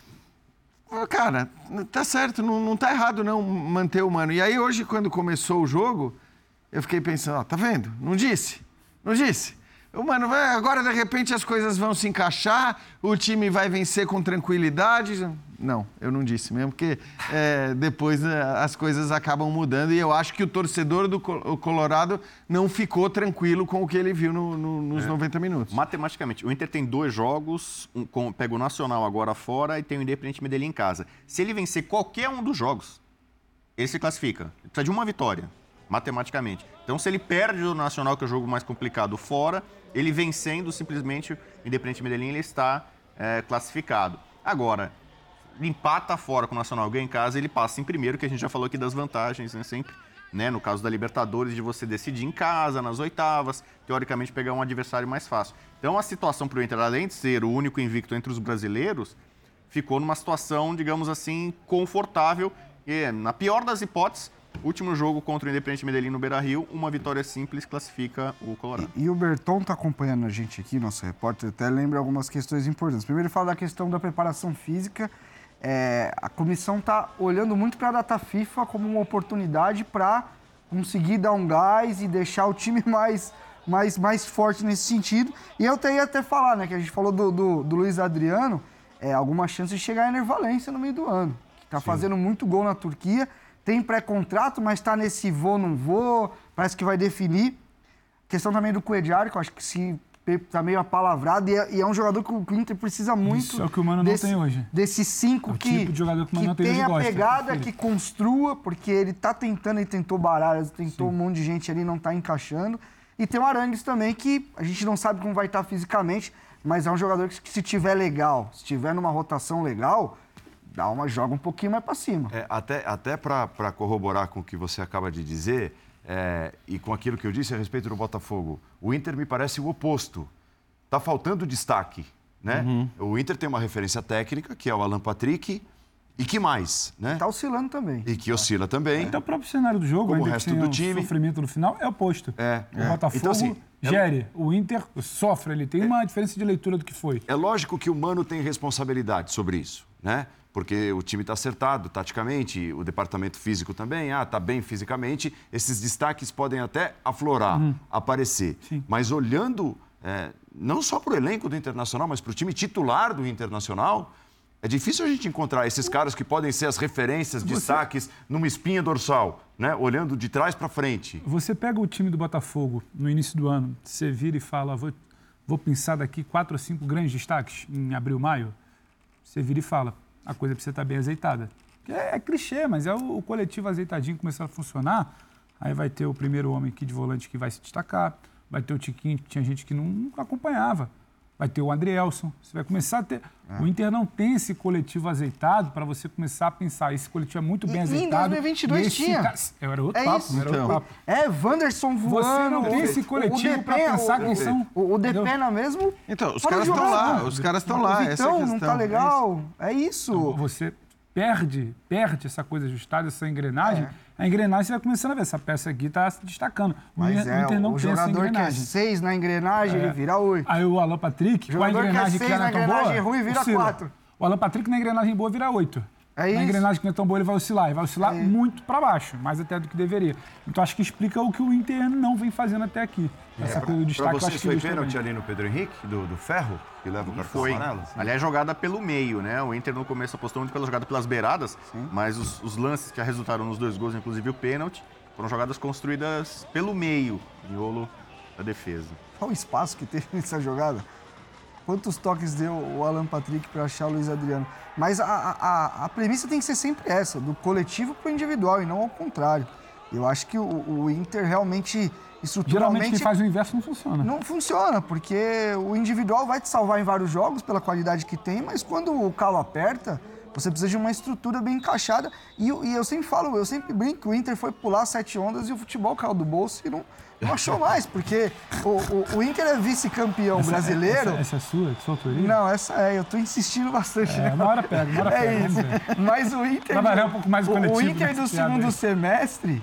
Cara, tá certo, não, não tá errado não manter o Mano. E aí hoje, quando começou o jogo, eu fiquei pensando, ó, tá vendo? Não disse, não disse. Mano, vai, agora de repente as coisas vão se encaixar, o time vai vencer com tranquilidade. Não, eu não disse mesmo, porque é, depois né, as coisas acabam mudando e eu acho que o torcedor do Colorado não ficou tranquilo com o que ele viu no- no- nos 90 minutos. Matematicamente, o Inter tem dois jogos, um, com, pega o Nacional agora fora e tem o Independente Medellín em casa. Se ele vencer qualquer um dos jogos, ele se classifica. Ele precisa de uma vitória, matematicamente. Então, se ele perde o Nacional, que é o jogo mais complicado, fora, ele vencendo simplesmente o Independente Medellín, ele está é, classificado. Agora, empata fora com o Nacional, ganha em casa, ele passa em primeiro, que a gente já falou aqui das vantagens, né? Sempre, né? No caso da Libertadores, de você decidir em casa, nas oitavas, teoricamente pegar um adversário mais fácil. Então a situação para o Inter, além de ser o único invicto entre os brasileiros, ficou numa situação, digamos assim, confortável. E, na pior das hipóteses, último jogo contra o Independente Medellín no Beira-Rio, uma vitória simples classifica o Colorado. E o Berton está acompanhando a gente aqui, nosso repórter, até lembra algumas questões importantes. Primeiro, ele fala da questão da preparação física. É, a comissão está olhando muito para a data FIFA como uma oportunidade para conseguir dar um gás e deixar o time mais, mais, mais forte nesse sentido. E eu até ia até falar, né, que a gente falou do, do, do Luiz Adriano, é, alguma chance de chegar a Ener Valência no meio do ano. Que tá fazendo muito gol na Turquia, tem pré-contrato, mas está nesse vou, não vou, parece que vai definir. Questão também do Coediário, que eu acho que se tá meio apalavrado e é, e é um jogador que o Inter precisa muito. Isso é o que o Mano não tem hoje. Desses cinco É que, tipo de jogador que o Mano que tem a gosta, pegada, que construa, porque ele tá tentando, ele tentou Baralhas, tentou um monte de gente ali, não tá encaixando. E tem o Arangues também, que a gente não sabe como vai estar fisicamente, mas é um jogador que, que se tiver legal, se tiver numa rotação legal, dá uma, joga um pouquinho mais pra cima. É, até até para corroborar com o que você acaba de dizer, é, e com aquilo que eu disse a respeito do Botafogo, o Inter me parece o oposto. Está faltando destaque. Né? Uhum. O Inter tem uma referência técnica, que é o Alan Patrick, e que mais? Né? Tá oscilando também. E que oscila também. Até o próprio cenário do jogo, Como o resto do time. sofrimento no final, é oposto. É. O É. Botafogo Então, assim, é- gere, o Inter sofre, ele tem uma diferença de leitura do que foi. É lógico que o Mano tem responsabilidade sobre isso, né? Porque o time está acertado taticamente, o departamento físico também, ah, tá bem fisicamente, esses destaques podem até aflorar, aparecer. Mas olhando é, não só para o elenco do Internacional, mas para o time titular do Internacional, é difícil a gente encontrar esses caras que podem ser as referências, destaques numa espinha dorsal, né? Olhando de trás para frente. Você pega o time do Botafogo no início do ano, você vira e fala, vou, vou pensar daqui quatro ou cinco grandes destaques em abril, maio. Você vira e fala, a coisa precisa estar bem azeitada. É, é clichê, mas é o, o coletivo azeitadinho começando a funcionar. Aí vai ter o primeiro homem aqui de volante que vai se destacar, vai ter o Tiquinho, que tinha gente que não acompanhava. Vai ter o Adrielson. Você vai começar a ter. O Inter não tem esse coletivo azeitado para você começar a pensar. Esse coletivo é muito bem E- e em azeitado. 2022 e esse tinha. Era outro É papo, isso. era outro Então. papo. É, Wanderson voando. Você não tem esse o- coletivo Depena- pensar o- quem são- O, o? Depena mesmo. Então, os caras estão lá, os caras estão lá, é Vitão não tá legal. É isso. Você perde, perde essa coisa ajustada, essa engrenagem. A engrenagem você vai começando a ver. Essa peça aqui está se destacando. O Mas Inter- é, o Inter não o tem essa jogador que é seis na engrenagem, É. ele vira oito. Aí o Alan Patrick, com a Jogador que é engrenagem que, seis não na é engrenagem boa, ruim, vira oscila. quatro. O Alan Patrick na engrenagem boa vira oito. É na isso. engrenagem que não é tão boa, ele vai oscilar. E vai oscilar muito para baixo, mais até do que deveria. Então acho que explica o que o Inter não vem fazendo até aqui. Essa coisa do destaque, eu vocês acho que foi pênalti ali no Pedro Henrique, do, do Ferro, que leva o cartão Foi. amarelo? Aliás, jogada pelo meio, né? O Inter no começo apostou muito pela jogada pelas beiradas, mas os, os lances que resultaram nos dois gols, inclusive o pênalti, foram jogadas construídas pelo meio, miolo da defesa. Olha o espaço que teve nessa jogada. Quantos toques deu o Alan Patrick para achar o Luiz Adriano? Mas a, a, a premissa tem que ser sempre essa, do coletivo para o individual e não ao contrário. Eu acho que o, o Inter realmente, estruturalmente... Geralmente quem faz o inverso não funciona. Não funciona, porque o individual vai te salvar em vários jogos pela qualidade que tem, mas quando o calo aperta, você precisa de uma estrutura bem encaixada. E, eu- e eu sempre falo, eu sempre brinco, o Inter foi pular sete ondas e o futebol caiu do bolso e não, não achou mais, porque o, o- o Inter é vice-campeão Essa- brasileiro. Essa, essa é sua, de sua autoria? Não, essa é, eu tô insistindo bastante. É, né? uma hora pega, uma hora É pega, isso. Mas o Inter. Trabalhar um pouco mais o o, o coletivo Inter do piada segundo aí. semestre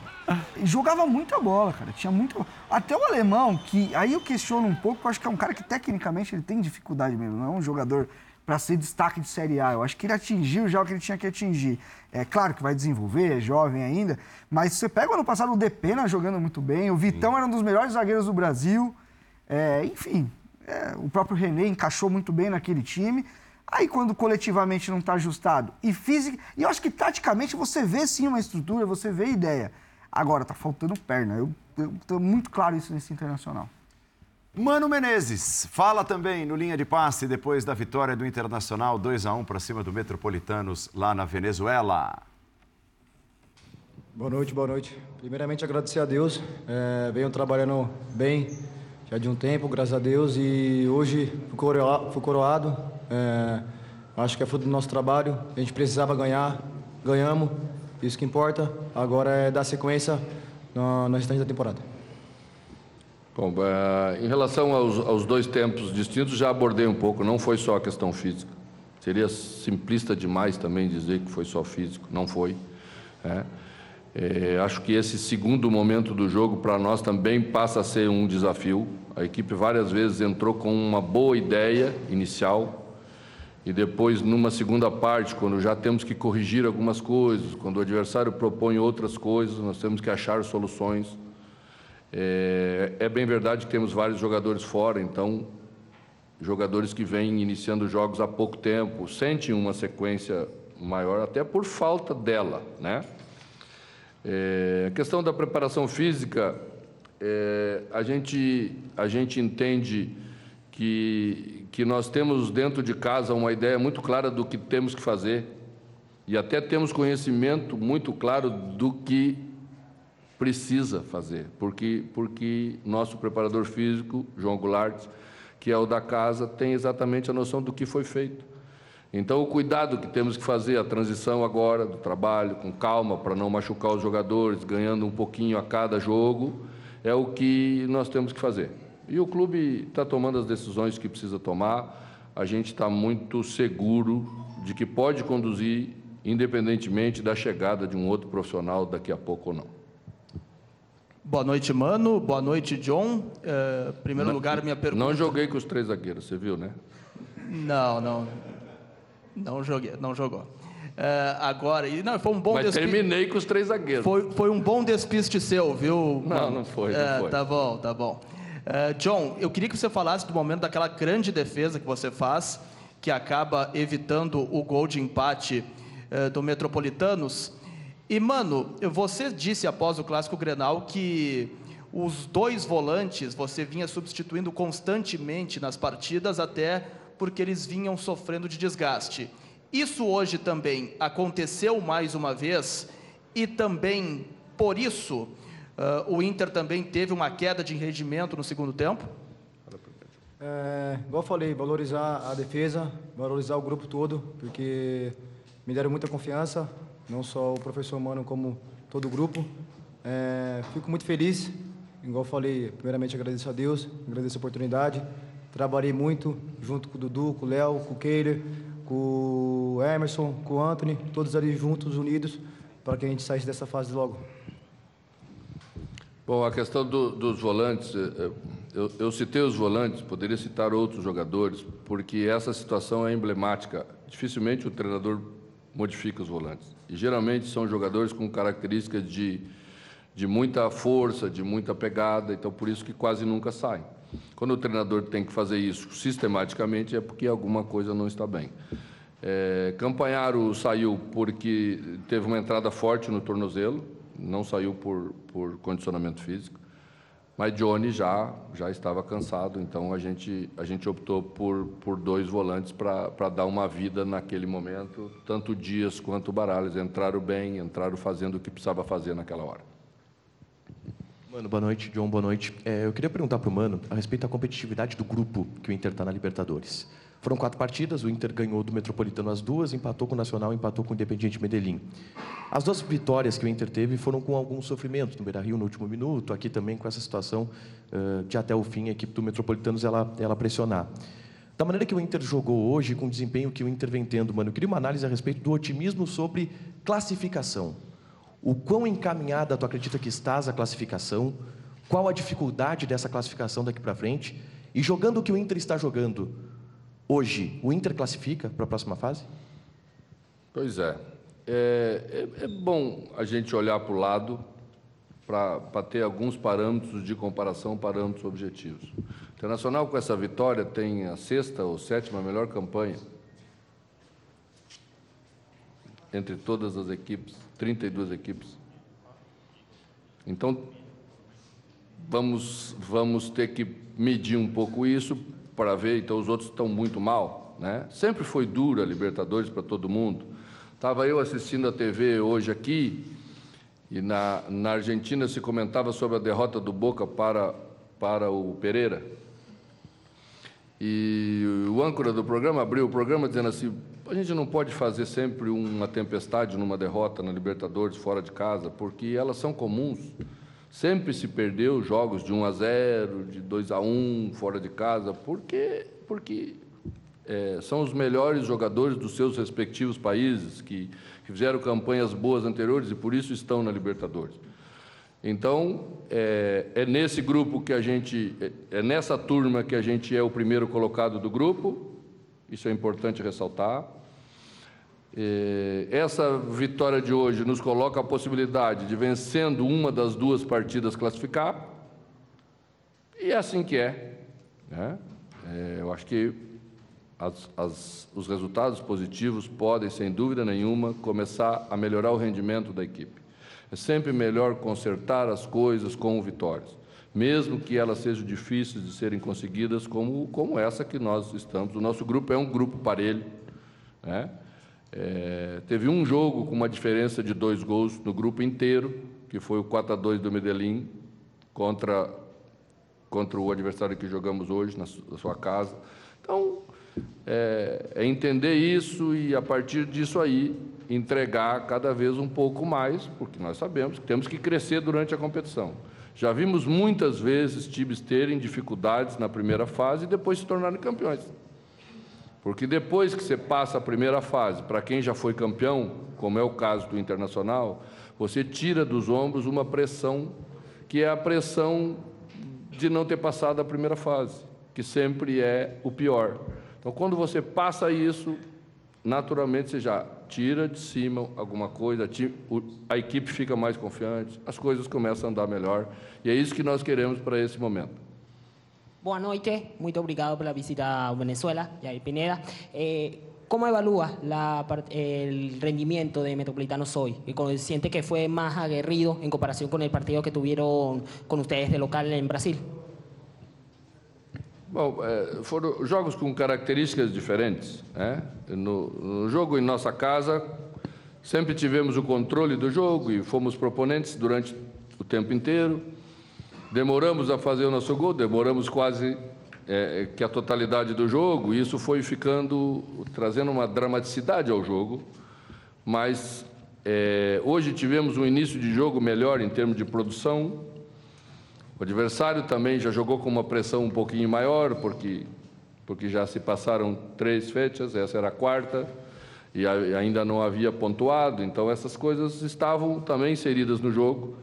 jogava muita bola, cara. Tinha muito. Até o alemão, que aí eu questiono um pouco, eu acho que é um cara que tecnicamente ele tem dificuldade mesmo, não é um jogador para ser destaque de Série A. Eu acho que ele atingiu já o que ele tinha que atingir. É claro que vai desenvolver, é jovem ainda, mas você pega o ano passado o Depena jogando muito bem, o Vitão era um dos melhores zagueiros do Brasil. É, enfim, é, o próprio René encaixou muito bem naquele time. Aí, quando coletivamente não está ajustado e física. E eu acho que taticamente você vê sim uma estrutura, você vê ideia. Agora, tá faltando perna. Eu, eu tô muito claro isso nesse internacional. Mano Menezes, fala também no linha de passe depois da vitória do Internacional 2 a 1 para cima do Metropolitanos lá na Venezuela. Boa noite, boa noite. Primeiramente, agradecer a Deus. É, venho trabalhando bem já de um tempo, graças a Deus, e hoje fui coroa- fui coroado. É, acho que é fruto do nosso trabalho. A gente precisava ganhar, ganhamos, isso que importa. Agora é dar sequência no restante da temporada. Bom, eh, em relação aos, aos dois tempos distintos, já abordei um pouco, não foi só a questão física. Seria simplista demais também dizer que foi só físico, não foi. né? Eh, acho que esse segundo momento do jogo para nós também passa a ser um desafio. A equipe várias vezes entrou com uma boa ideia inicial e depois, numa segunda parte, quando já temos que corrigir algumas coisas, quando o adversário propõe outras coisas, nós temos que achar soluções. É, é bem verdade que temos vários jogadores fora, então, jogadores que vêm iniciando jogos há pouco tempo, sentem uma sequência maior, até por falta dela, né? É, a questão da preparação física, é, a, gente, a gente entende que, que nós temos dentro de casa uma ideia muito clara do que temos que fazer e até temos conhecimento muito claro do que precisa fazer, porque, porque nosso preparador físico, João Goulart, que é o da casa, tem exatamente a noção do que foi feito. Então, o cuidado que temos que fazer, a transição agora do trabalho, com calma, para não machucar os jogadores, ganhando um pouquinho a cada jogo, é o que nós temos que fazer. E o clube está tomando as decisões que precisa tomar. A gente está muito seguro de que pode conduzir, independentemente da chegada de um outro profissional daqui a pouco ou não. Boa noite, Mano. Boa noite, John. Uh, em primeiro não, lugar, minha pergunta. Não joguei com os três zagueiros, você viu, né? Não, não. Não joguei, não jogou. Uh, agora, e não, foi um bom Mas despiste. terminei com os três zagueiros. Foi, foi um bom despiste seu, viu? Não, não foi, não uh, foi. Tá bom, tá bom. John, eu queria que você falasse do momento daquela grande defesa que você faz, que acaba evitando o gol de empate do Metropolitanos. E, mano, você disse após o Clássico Grenal que os dois volantes você vinha substituindo constantemente nas partidas, até porque eles vinham sofrendo de desgaste. Isso hoje também aconteceu mais uma vez, e também por isso Uh, o Inter também teve uma queda de rendimento no segundo tempo? É, igual eu falei, valorizar a defesa, valorizar o grupo todo, porque me deram muita confiança, não só o professor Mano, como todo o grupo. É, fico muito feliz, igual falei, primeiramente agradeço a Deus, agradeço a oportunidade. Trabalhei muito junto com o Dudu, com o Léo, com o Keiler, com o Emerson, com o Anthony, todos ali juntos, unidos, para que a gente saísse dessa fase logo. Bom, a questão do, dos volantes, eh, eh, eu, eu, citei os volantes, poderia citar outros jogadores, porque essa situação é emblemática. Dificilmente o treinador modifica os volantes. Geralmente são jogadores com características de, de muita força, de muita pegada, então por isso que quase nunca saem. Quando o treinador tem que fazer isso sistematicamente, é porque alguma coisa não está bem. É, Campanharo saiu porque teve uma entrada forte no tornozelo, não saiu por, por condicionamento físico, mas Johnny já, já estava cansado, então a gente, a gente optou por, por dois volantes para dar uma vida naquele momento. Tanto Dias quanto Baralhas entraram bem, entraram fazendo o que precisava fazer naquela hora. Mano, boa noite. John, boa noite. É, eu queria perguntar para o Mano a respeito da competitividade do grupo que o Inter está na Libertadores. Foram quatro partidas, o Inter ganhou do Metropolitano as duas, empatou com o Nacional, empatou com o Independiente Medellín. As duas vitórias que o Inter teve foram com algum sofrimento, no Beira-Rio no último minuto, aqui também com essa situação de até o fim a equipe do Metropolitanos ela, ela pressionar. Da maneira que o Inter jogou hoje, com o desempenho que o Inter vem tendo, mano, eu queria uma análise a respeito do otimismo sobre classificação. O quão encaminhada tu acredita que estás a classificação? Qual a dificuldade dessa classificação daqui para frente? E jogando o que o Inter está jogando, Hoje, o Inter classifica para a próxima fase? Pois é. É, é, é bom a gente olhar para o lado para ter alguns parâmetros de comparação, parâmetros objetivos. O Internacional, com essa vitória, tem a sexta ou sétima melhor campanha entre todas as equipes, 32 equipes. Então, vamos, vamos ter que medir um pouco isso para ver, então os outros estão muito mal. Né? Sempre foi dura a Libertadores para todo mundo. Estava eu assistindo a TV hoje aqui, e na, na Argentina se comentava sobre a derrota do Boca para, para o Pereira. E o âncora do programa abriu o programa dizendo assim: a gente não pode fazer sempre uma tempestade numa derrota na Libertadores fora de casa, porque elas são comuns. Sempre se perdeu jogos de 1 a 0, de 2 a 1 fora de casa, porque, porque é, são os melhores jogadores dos seus respectivos países que, que, fizeram campanhas boas anteriores e por isso estão na Libertadores. Então, é, é nesse grupo que a gente, é, é nessa turma que a gente é o primeiro colocado do grupo Isso é importante ressaltar. Essa vitória de hoje nos coloca a possibilidade de, vencendo uma das duas partidas, classificar. E é assim que é. Né? É, eu acho que as, as, os resultados positivos podem, sem dúvida nenhuma, começar a melhorar o rendimento da equipe. É sempre melhor consertar as coisas com vitórias, mesmo que elas sejam difíceis de serem conseguidas, como, como essa que nós estamos. O nosso grupo é um grupo parelho. Né? É, teve um jogo com uma diferença de dois gols no grupo inteiro, que foi o 4 a 2 do Medellín contra, contra o adversário que jogamos hoje na sua casa. Então, é, é entender isso e, a partir disso aí, entregar cada vez um pouco mais, porque nós sabemos que temos que crescer durante a competição. Já vimos muitas vezes times terem dificuldades na primeira fase e depois se tornarem campeões. Porque depois que você passa a primeira fase, para quem já foi campeão, como é o caso do Internacional, você tira dos ombros uma pressão que é a pressão de não ter passado a primeira fase, que sempre é o pior. Então, quando você passa isso, naturalmente você já tira de cima alguma coisa, a equipe fica mais confiante, as coisas começam a andar melhor. E é isso que nós queremos para esse momento. Boa noite, muito obrigado pela visita a Venezuela, Jair Pineda. Eh, ¿Cómo evalúa la, el rendimiento de Metropolitanos hoy? ¿Siente que fue más aguerrido en comparación con el partido que tuvieron con ustedes de local en Brasil? Bom, é, foram jogos com características diferentes. Né? No, no, jogo em nossa casa, sempre tivemos o controle do jogo e fomos proponentes durante o tempo inteiro. Demoramos a fazer o nosso gol, demoramos quase é, que a totalidade do jogo, e isso foi ficando, trazendo uma dramaticidade ao jogo. Mas é, hoje tivemos um início de jogo melhor em termos de produção. O adversário também já jogou com uma pressão um pouquinho maior, porque, porque já se passaram três fechas, essa era a quarta, e ainda não havia pontuado, então essas coisas estavam também inseridas no jogo.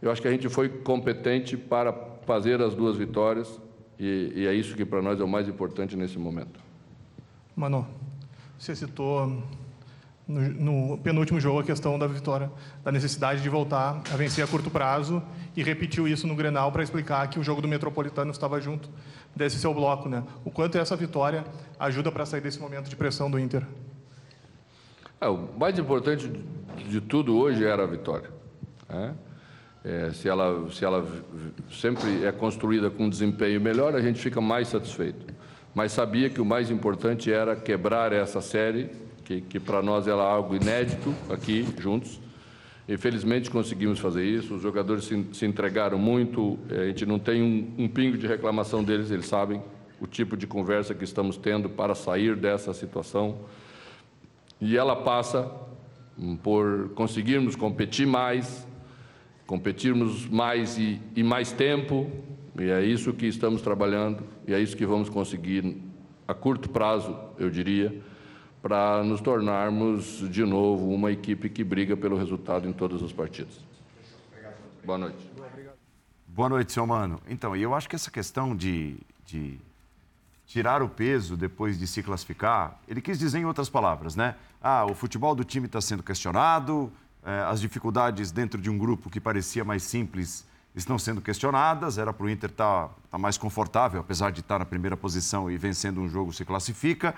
Eu acho que a gente foi competente para fazer as duas vitórias e, e é isso que para nós é o mais importante nesse momento. Mano, você citou no, no, penúltimo jogo a questão da vitória, da necessidade de voltar a vencer a curto prazo e repetiu isso no Grenal para explicar que o jogo do Metropolitano estava junto desse seu bloco, né? O quanto essa vitória ajuda para sair desse momento de pressão do Inter? É, o mais importante de tudo hoje era a vitória. Né? É, se, ela, se ela sempre é construída com um desempenho melhor, a gente fica mais satisfeito. Mas sabia que o mais importante era quebrar essa série, que, que para nós era algo inédito aqui, juntos. E felizmente conseguimos fazer isso. Os jogadores se, se entregaram muito, é, a gente não tem um, um pingo de reclamação deles, eles sabem o tipo de conversa que estamos tendo para sair dessa situação. E ela passa por conseguirmos competir mais, competirmos mais e, e mais tempo, e é isso que estamos trabalhando, e é isso que vamos conseguir a curto prazo, eu diria, para nos tornarmos de novo uma equipe que briga pelo resultado em todas as partidas. Boa noite. Boa noite, seu mano. Então, eu acho que essa questão de, de tirar o peso depois de se classificar, ele quis dizer em outras palavras, né? Ah, o futebol do time está sendo questionado, é, as dificuldades dentro de um grupo que parecia mais simples estão sendo questionadas. Era para o Inter estar tá, tá mais confortável, apesar de estar na primeira posição e vencendo um jogo se classifica.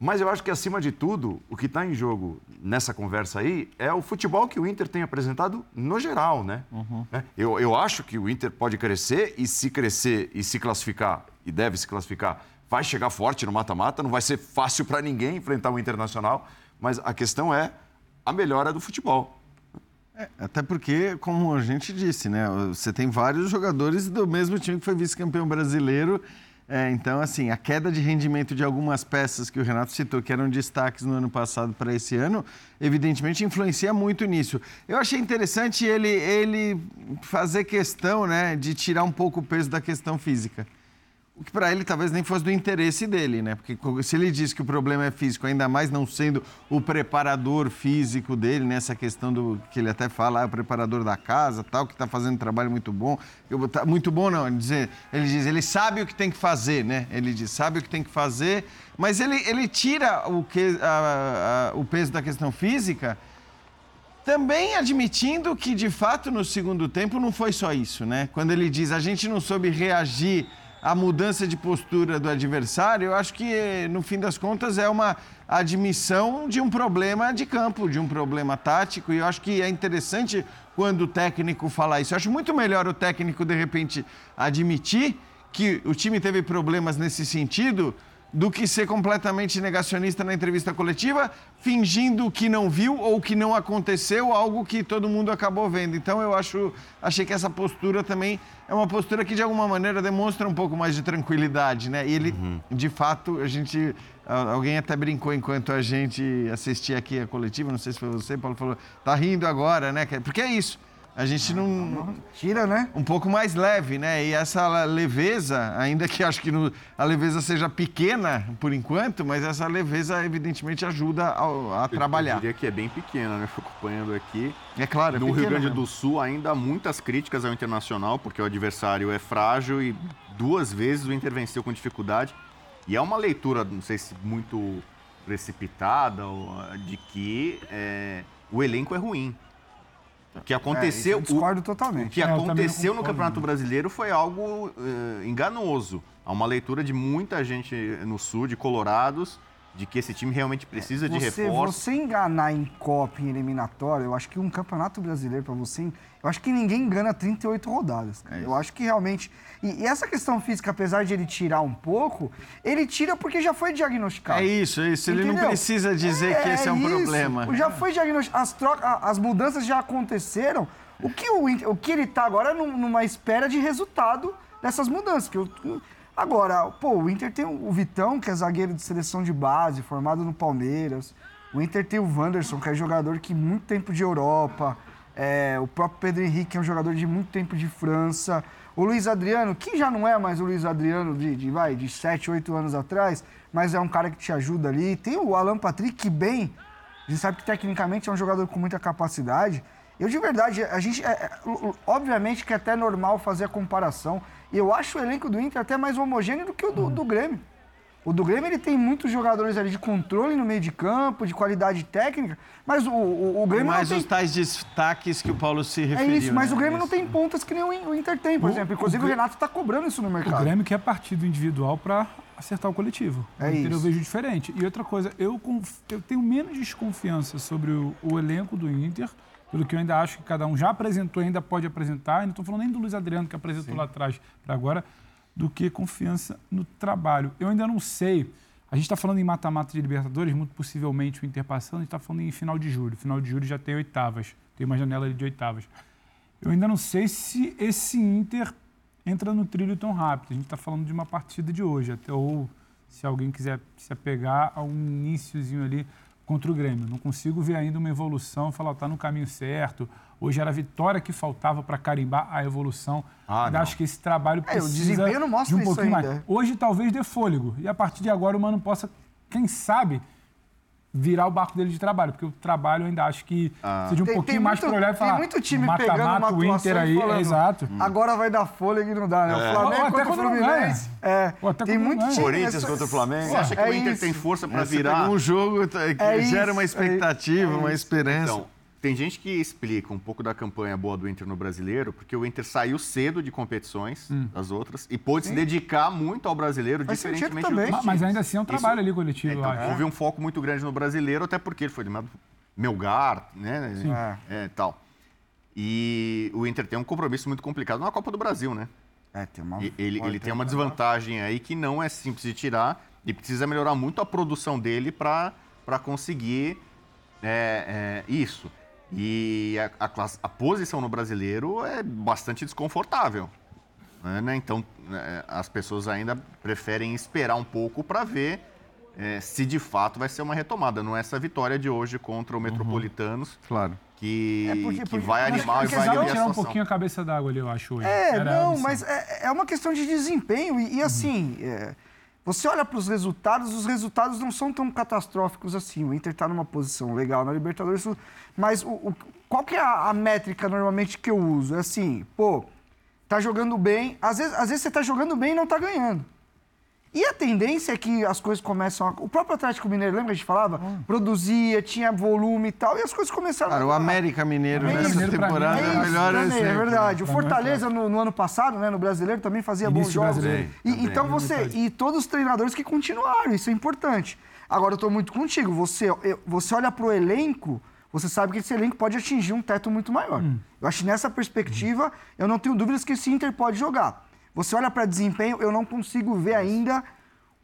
Mas eu acho que, acima de tudo, o que está em jogo nessa conversa aí é o futebol que o Inter tem apresentado no geral, né? Uhum. É, eu, eu acho que o Inter pode crescer e, se crescer e se classificar, e deve se classificar, vai chegar forte no mata-mata. Não vai ser fácil para ninguém enfrentar o Internacional, mas a questão é a melhora do futebol. É, até porque, como a gente disse, né? Você tem vários jogadores do mesmo time que foi vice-campeão brasileiro. É, então, assim, a queda de rendimento de algumas peças que o Renato citou, que eram destaques no ano passado para esse ano, evidentemente influencia muito nisso. Eu achei interessante ele, ele fazer questão né, de tirar um pouco o peso da questão física. O que para ele talvez nem fosse do interesse dele, né? Porque se ele diz que o problema é físico, ainda mais não sendo o preparador físico dele, nessa né? questão do que ele até fala, ah, o preparador da casa, tal, que está fazendo um trabalho muito bom. Eu, tá, muito bom não, ele diz, ele diz, ele sabe o que tem que fazer, né? Ele diz, sabe o que tem que fazer, mas ele, ele tira o, que, a, a, o peso da questão física também admitindo que, de fato, no segundo tempo não foi só isso, né? Quando ele diz a gente não soube reagir à mudança de postura do adversário, eu acho que, no fim das contas, é uma admissão de um problema de campo, de um problema tático, e eu acho que é interessante quando o técnico fala isso. Eu acho muito melhor o técnico, de repente, admitir que o time teve problemas nesse sentido do que ser completamente negacionista na entrevista coletiva, fingindo que não viu ou que não aconteceu algo que todo mundo acabou vendo. Então eu acho, achei que essa postura também é uma postura que de alguma maneira demonstra um pouco mais de tranquilidade, né? E ele, uhum. de fato, a gente, alguém até brincou enquanto a gente assistia aqui a coletiva, não sei se foi você, Paulo falou, tá rindo agora, né? Porque é isso. A gente não. Tira, né? Um pouco mais leve, né? E essa leveza, ainda que acho que no, a leveza seja pequena por enquanto, mas essa leveza evidentemente ajuda a, a trabalhar. Eu diria que é bem pequena, né? Fui acompanhando aqui. É claro, é No Rio Grande mesmo. do Sul, ainda há muitas críticas ao Internacional, porque o adversário é frágil e duas vezes o Inter venceu com dificuldade. E é uma leitura, não sei se muito precipitada, de que é, o elenco é ruim. O que aconteceu. É, discordo totalmente. O que é, aconteceu no Campeonato Brasileiro foi algo uh, enganoso. Há uma leitura de muita gente no sul, de Colorados, de que esse time realmente precisa você, de reforço. Você enganar em Copa, em eliminatória, eu acho que um Campeonato Brasileiro para você eu acho que ninguém engana 38 rodadas. É eu acho que realmente. E, e, essa questão física, apesar de ele tirar um pouco, ele tira porque já foi diagnosticado. É isso, é isso. Entendeu? Ele não precisa dizer é, que esse é, um isso. problema. Já foi diagnosticado. As, troca, as mudanças já aconteceram. O que, o, o que ele está agora é numa espera de resultado dessas mudanças. Que eu, agora, pô, o Inter tem o Vitão, que é zagueiro de seleção de base, formado no Palmeiras. O Inter tem o Wanderson, que é jogador que muito tempo de Europa. É, o próprio Pedro Henrique é um jogador de muito tempo de França. O Luiz Adriano, que já não é mais o Luiz Adriano de, de, vai, de 7, 8 anos atrás, mas é um cara que te ajuda ali. Tem o Alan Patrick, que bem, a gente sabe que tecnicamente é um jogador com muita capacidade. Eu, de verdade, a gente, é, é, obviamente que é até normal fazer a comparação. E eu acho o elenco do Inter até mais homogêneo do que o do, do Grêmio. O do Grêmio ele tem muitos jogadores ali de controle no meio de campo, de qualidade técnica, mas o, o, o Grêmio mais não tem... os tais destaques que o Paulo se referiu. É isso, mas né? o Grêmio é não tem pontas que nem o Inter tem, por o, exemplo. Inclusive o, o Renato está cobrando isso no mercado. O Grêmio quer partido individual para acertar o coletivo. É Inter isso. eu vejo diferente. E outra coisa, eu, eu tenho menos desconfiança sobre o, o elenco do Inter, pelo que eu ainda acho que cada um já apresentou e ainda pode apresentar. E não estou falando nem do Luiz Adriano, que apresentou Sim. lá atrás para agora, do que confiança no trabalho. Eu ainda não sei a gente está falando em mata-mata de Libertadores, muito possivelmente o Inter passando, a gente está falando em final de julho. Final de julho já tem oitavas, tem uma janela de oitavas. Eu ainda não sei se esse Inter entra no trilho tão rápido. A gente está falando de uma partida de hoje, até ou se alguém quiser se apegar a um iníciozinho ali contra o Grêmio. Não consigo ver ainda uma evolução, falar, está no caminho certo. Hoje era a vitória que faltava para carimbar a evolução. Ah, acho que esse trabalho precisa é, o desempenho não mostra de um pouquinho ainda. mais. Hoje talvez dê fôlego. E a partir de agora o Mano possa, quem sabe, virar o barco dele de trabalho, porque o trabalho eu ainda acho que ah. precisa de um tem, pouquinho tem mais para olhar e falar. Tem muito time mata, pegando mata, uma o Inter aí, falando, é, exato. Hum. Agora vai dar fôlego e não dá, né? É. O Flamengo Ou contra o Fluminense. É. tem muito time. Corinthians nessa... contra o Flamengo. Você acha que é o Inter isso. tem força para É, virar? um jogo que É gera isso, uma expectativa, é uma esperança. Então, tem gente que explica um pouco da campanha boa do Inter no brasileiro, porque o Inter saiu cedo de competições Hum. das outras e pôde se Sim. dedicar muito ao brasileiro, sentido diferentemente também. de Mas times. ainda assim é um trabalho ali coletivo, então, houve um foco muito grande no brasileiro, até porque ele foi por Melgar, né? Sim. É, tal. E o Inter tem um compromisso muito complicado na Copa do Brasil, né? É, tem uma... Ele, ele tem uma desvantagem aí que não é simples de tirar e precisa melhorar muito a produção dele para conseguir é, é, isso. E a, a classe- a posição no brasileiro é bastante desconfortável. né? Então, é, as pessoas ainda preferem esperar um pouco para ver é, se de fato vai ser uma retomada. Não é essa vitória de hoje contra o Metropolitanos, Claro. que, É porque- que porque- vai animar e vai aliviar tirar um pouquinho a cabeça d'água ali, eu acho. Hoje. É, Era não, mas é, é uma questão de desempenho. E, e assim, é, você olha para os resultados, os resultados não são tão catastróficos assim. O Inter está numa posição legal na Libertadores, mas o, o- qual que é a, a métrica normalmente que eu uso? É assim, pô, tá jogando bem. Às vezes, às vezes você tá jogando bem e não tá ganhando. E a tendência é que as coisas começam a... O próprio Atlético Mineiro, lembra que a gente falava? Produzia, tinha volume e tal, e as coisas começaram Cara, o a... América Mineiro É nessa temporada é é isso, o melhor também, É exemplo. verdade. O Pra mim é Fortaleza, no, no ano passado, né, no Brasileiro, também fazia bons Início jogos. brasileiro. E, Também, então também, você. verdade. E todos os treinadores que continuaram, isso é importante. Agora, eu estou muito contigo. Você, eu- você olha para o elenco, você sabe que esse elenco pode atingir um teto muito maior. Hum. Eu acho que nessa perspectiva, eu não tenho dúvidas que esse Inter pode jogar. Você olha para desempenho, eu não consigo ver ainda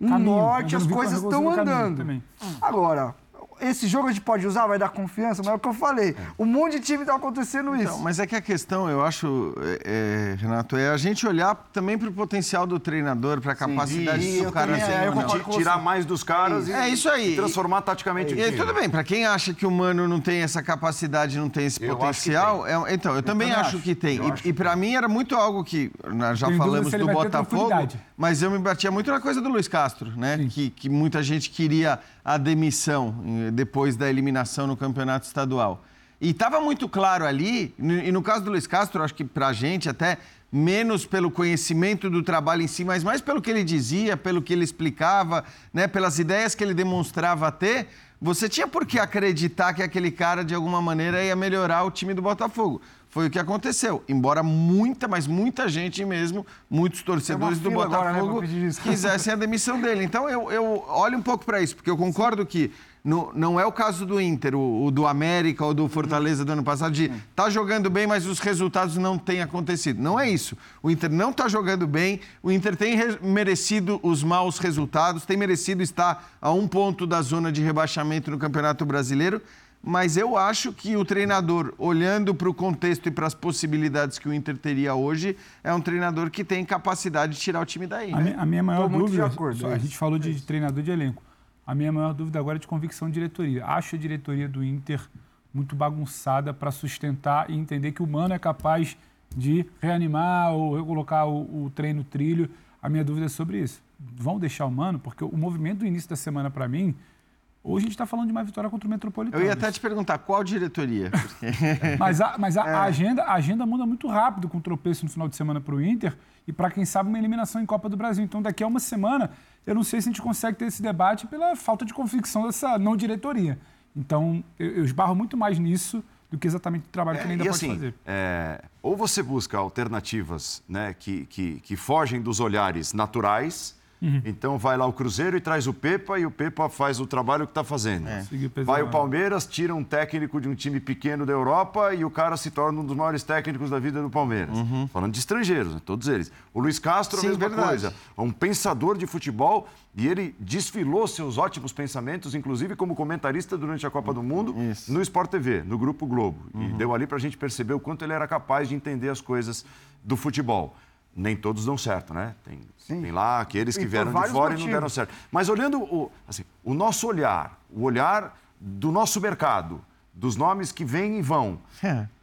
um Caminho, norte, as coisas estão andando. Agora, esse jogo a gente pode usar, vai dar confiança, mas é o que eu falei. Um monte de time tá acontecendo Então, isso. mas é que a questão, eu acho, é, é, Renato, é a gente olhar também para o potencial do treinador, para a capacidade do eu cara também, é, eu não. com Tirar mais dos caras e- É isso aí. e transformar taticamente o E, time. tudo bem, para quem acha que o Mano não tem essa capacidade, não tem esse Eu potencial, é- então, eu, também, também acho, acho. que tem. Eu E, e para mim era muito algo que, nós já Tenho dúvida falamos do Botafogo, mas eu me batia muito na coisa do Luiz Castro, né? Que, que muita gente queria a demissão depois da eliminação no campeonato estadual. E estava muito claro ali, e no caso do Luiz Castro, acho que para a gente até menos pelo conhecimento do trabalho em si, mas mais pelo que ele dizia, pelo que ele explicava, né, pelas ideias que ele demonstrava ter, você tinha por que acreditar que aquele cara, de alguma maneira, ia melhorar o time do Botafogo. Foi o que aconteceu. Embora muita, mas muita gente mesmo, muitos torcedores do fila agora, né, Botafogo quisessem a demissão dele. Então eu, eu olho um pouco para isso, porque eu concordo que no- não é o caso do Inter, o, o do América ou do Fortaleza do ano passado, de tá jogando bem, mas os resultados não têm acontecido. Não é isso. O Inter não está jogando bem, o Inter tem re- merecido os maus resultados, tem merecido estar a um ponto da zona de rebaixamento no Campeonato Brasileiro. Mas eu acho que o treinador, olhando para o contexto e para as possibilidades que o Inter teria hoje, é um treinador que tem capacidade de tirar o time daí. A, né? a minha maior Tô muito de dúvida, acordo, só- é a gente falou de, de treinador de elenco. A minha maior dúvida agora é de convicção de diretoria. Acho a diretoria do Inter muito bagunçada para sustentar e entender que o Mano é capaz de reanimar ou colocar o, o trem no trilho. A minha dúvida é sobre isso. Vão deixar o Mano? Porque o movimento do início da semana, para mim, hoje a gente está falando de uma vitória contra o Metropolitano. Eu ia até te perguntar qual diretoria. Mas, a, mas a, É. a agenda, a agenda muda muito rápido com o tropeço no final de semana para o Inter e para quem sabe uma eliminação em Copa do Brasil. Então daqui a uma semana eu não sei se a gente consegue ter esse debate pela falta de convicção dessa não diretoria. Então eu, eu esbarro muito mais nisso do que exatamente o trabalho que ele ainda e pode assim, fazer. é, ou você busca alternativas né, que, que, que fogem dos olhares naturais. Uhum. Então vai lá o Cruzeiro e traz o Pepa e o Pepa faz o trabalho que está fazendo. Pesar Vai o. Palmeiras, tira um técnico de um time pequeno da Europa e o cara se torna um dos maiores técnicos da vida do Palmeiras. Falando de estrangeiros, né, todos eles. O Luiz Castro, a Sim, mesma verdade. coisa. É um pensador de futebol e ele desfilou seus ótimos pensamentos, inclusive como comentarista durante a Copa do Mundo, no Sport TV, no Grupo Globo. E deu ali para a gente perceber o quanto ele era capaz de entender as coisas do futebol. Nem todos dão certo, né? Tem, tem lá aqueles que E vieram de fora e não motivos. deram certo. Mas olhando o, assim, o nosso olhar, o olhar do nosso mercado, dos nomes que vêm e vão,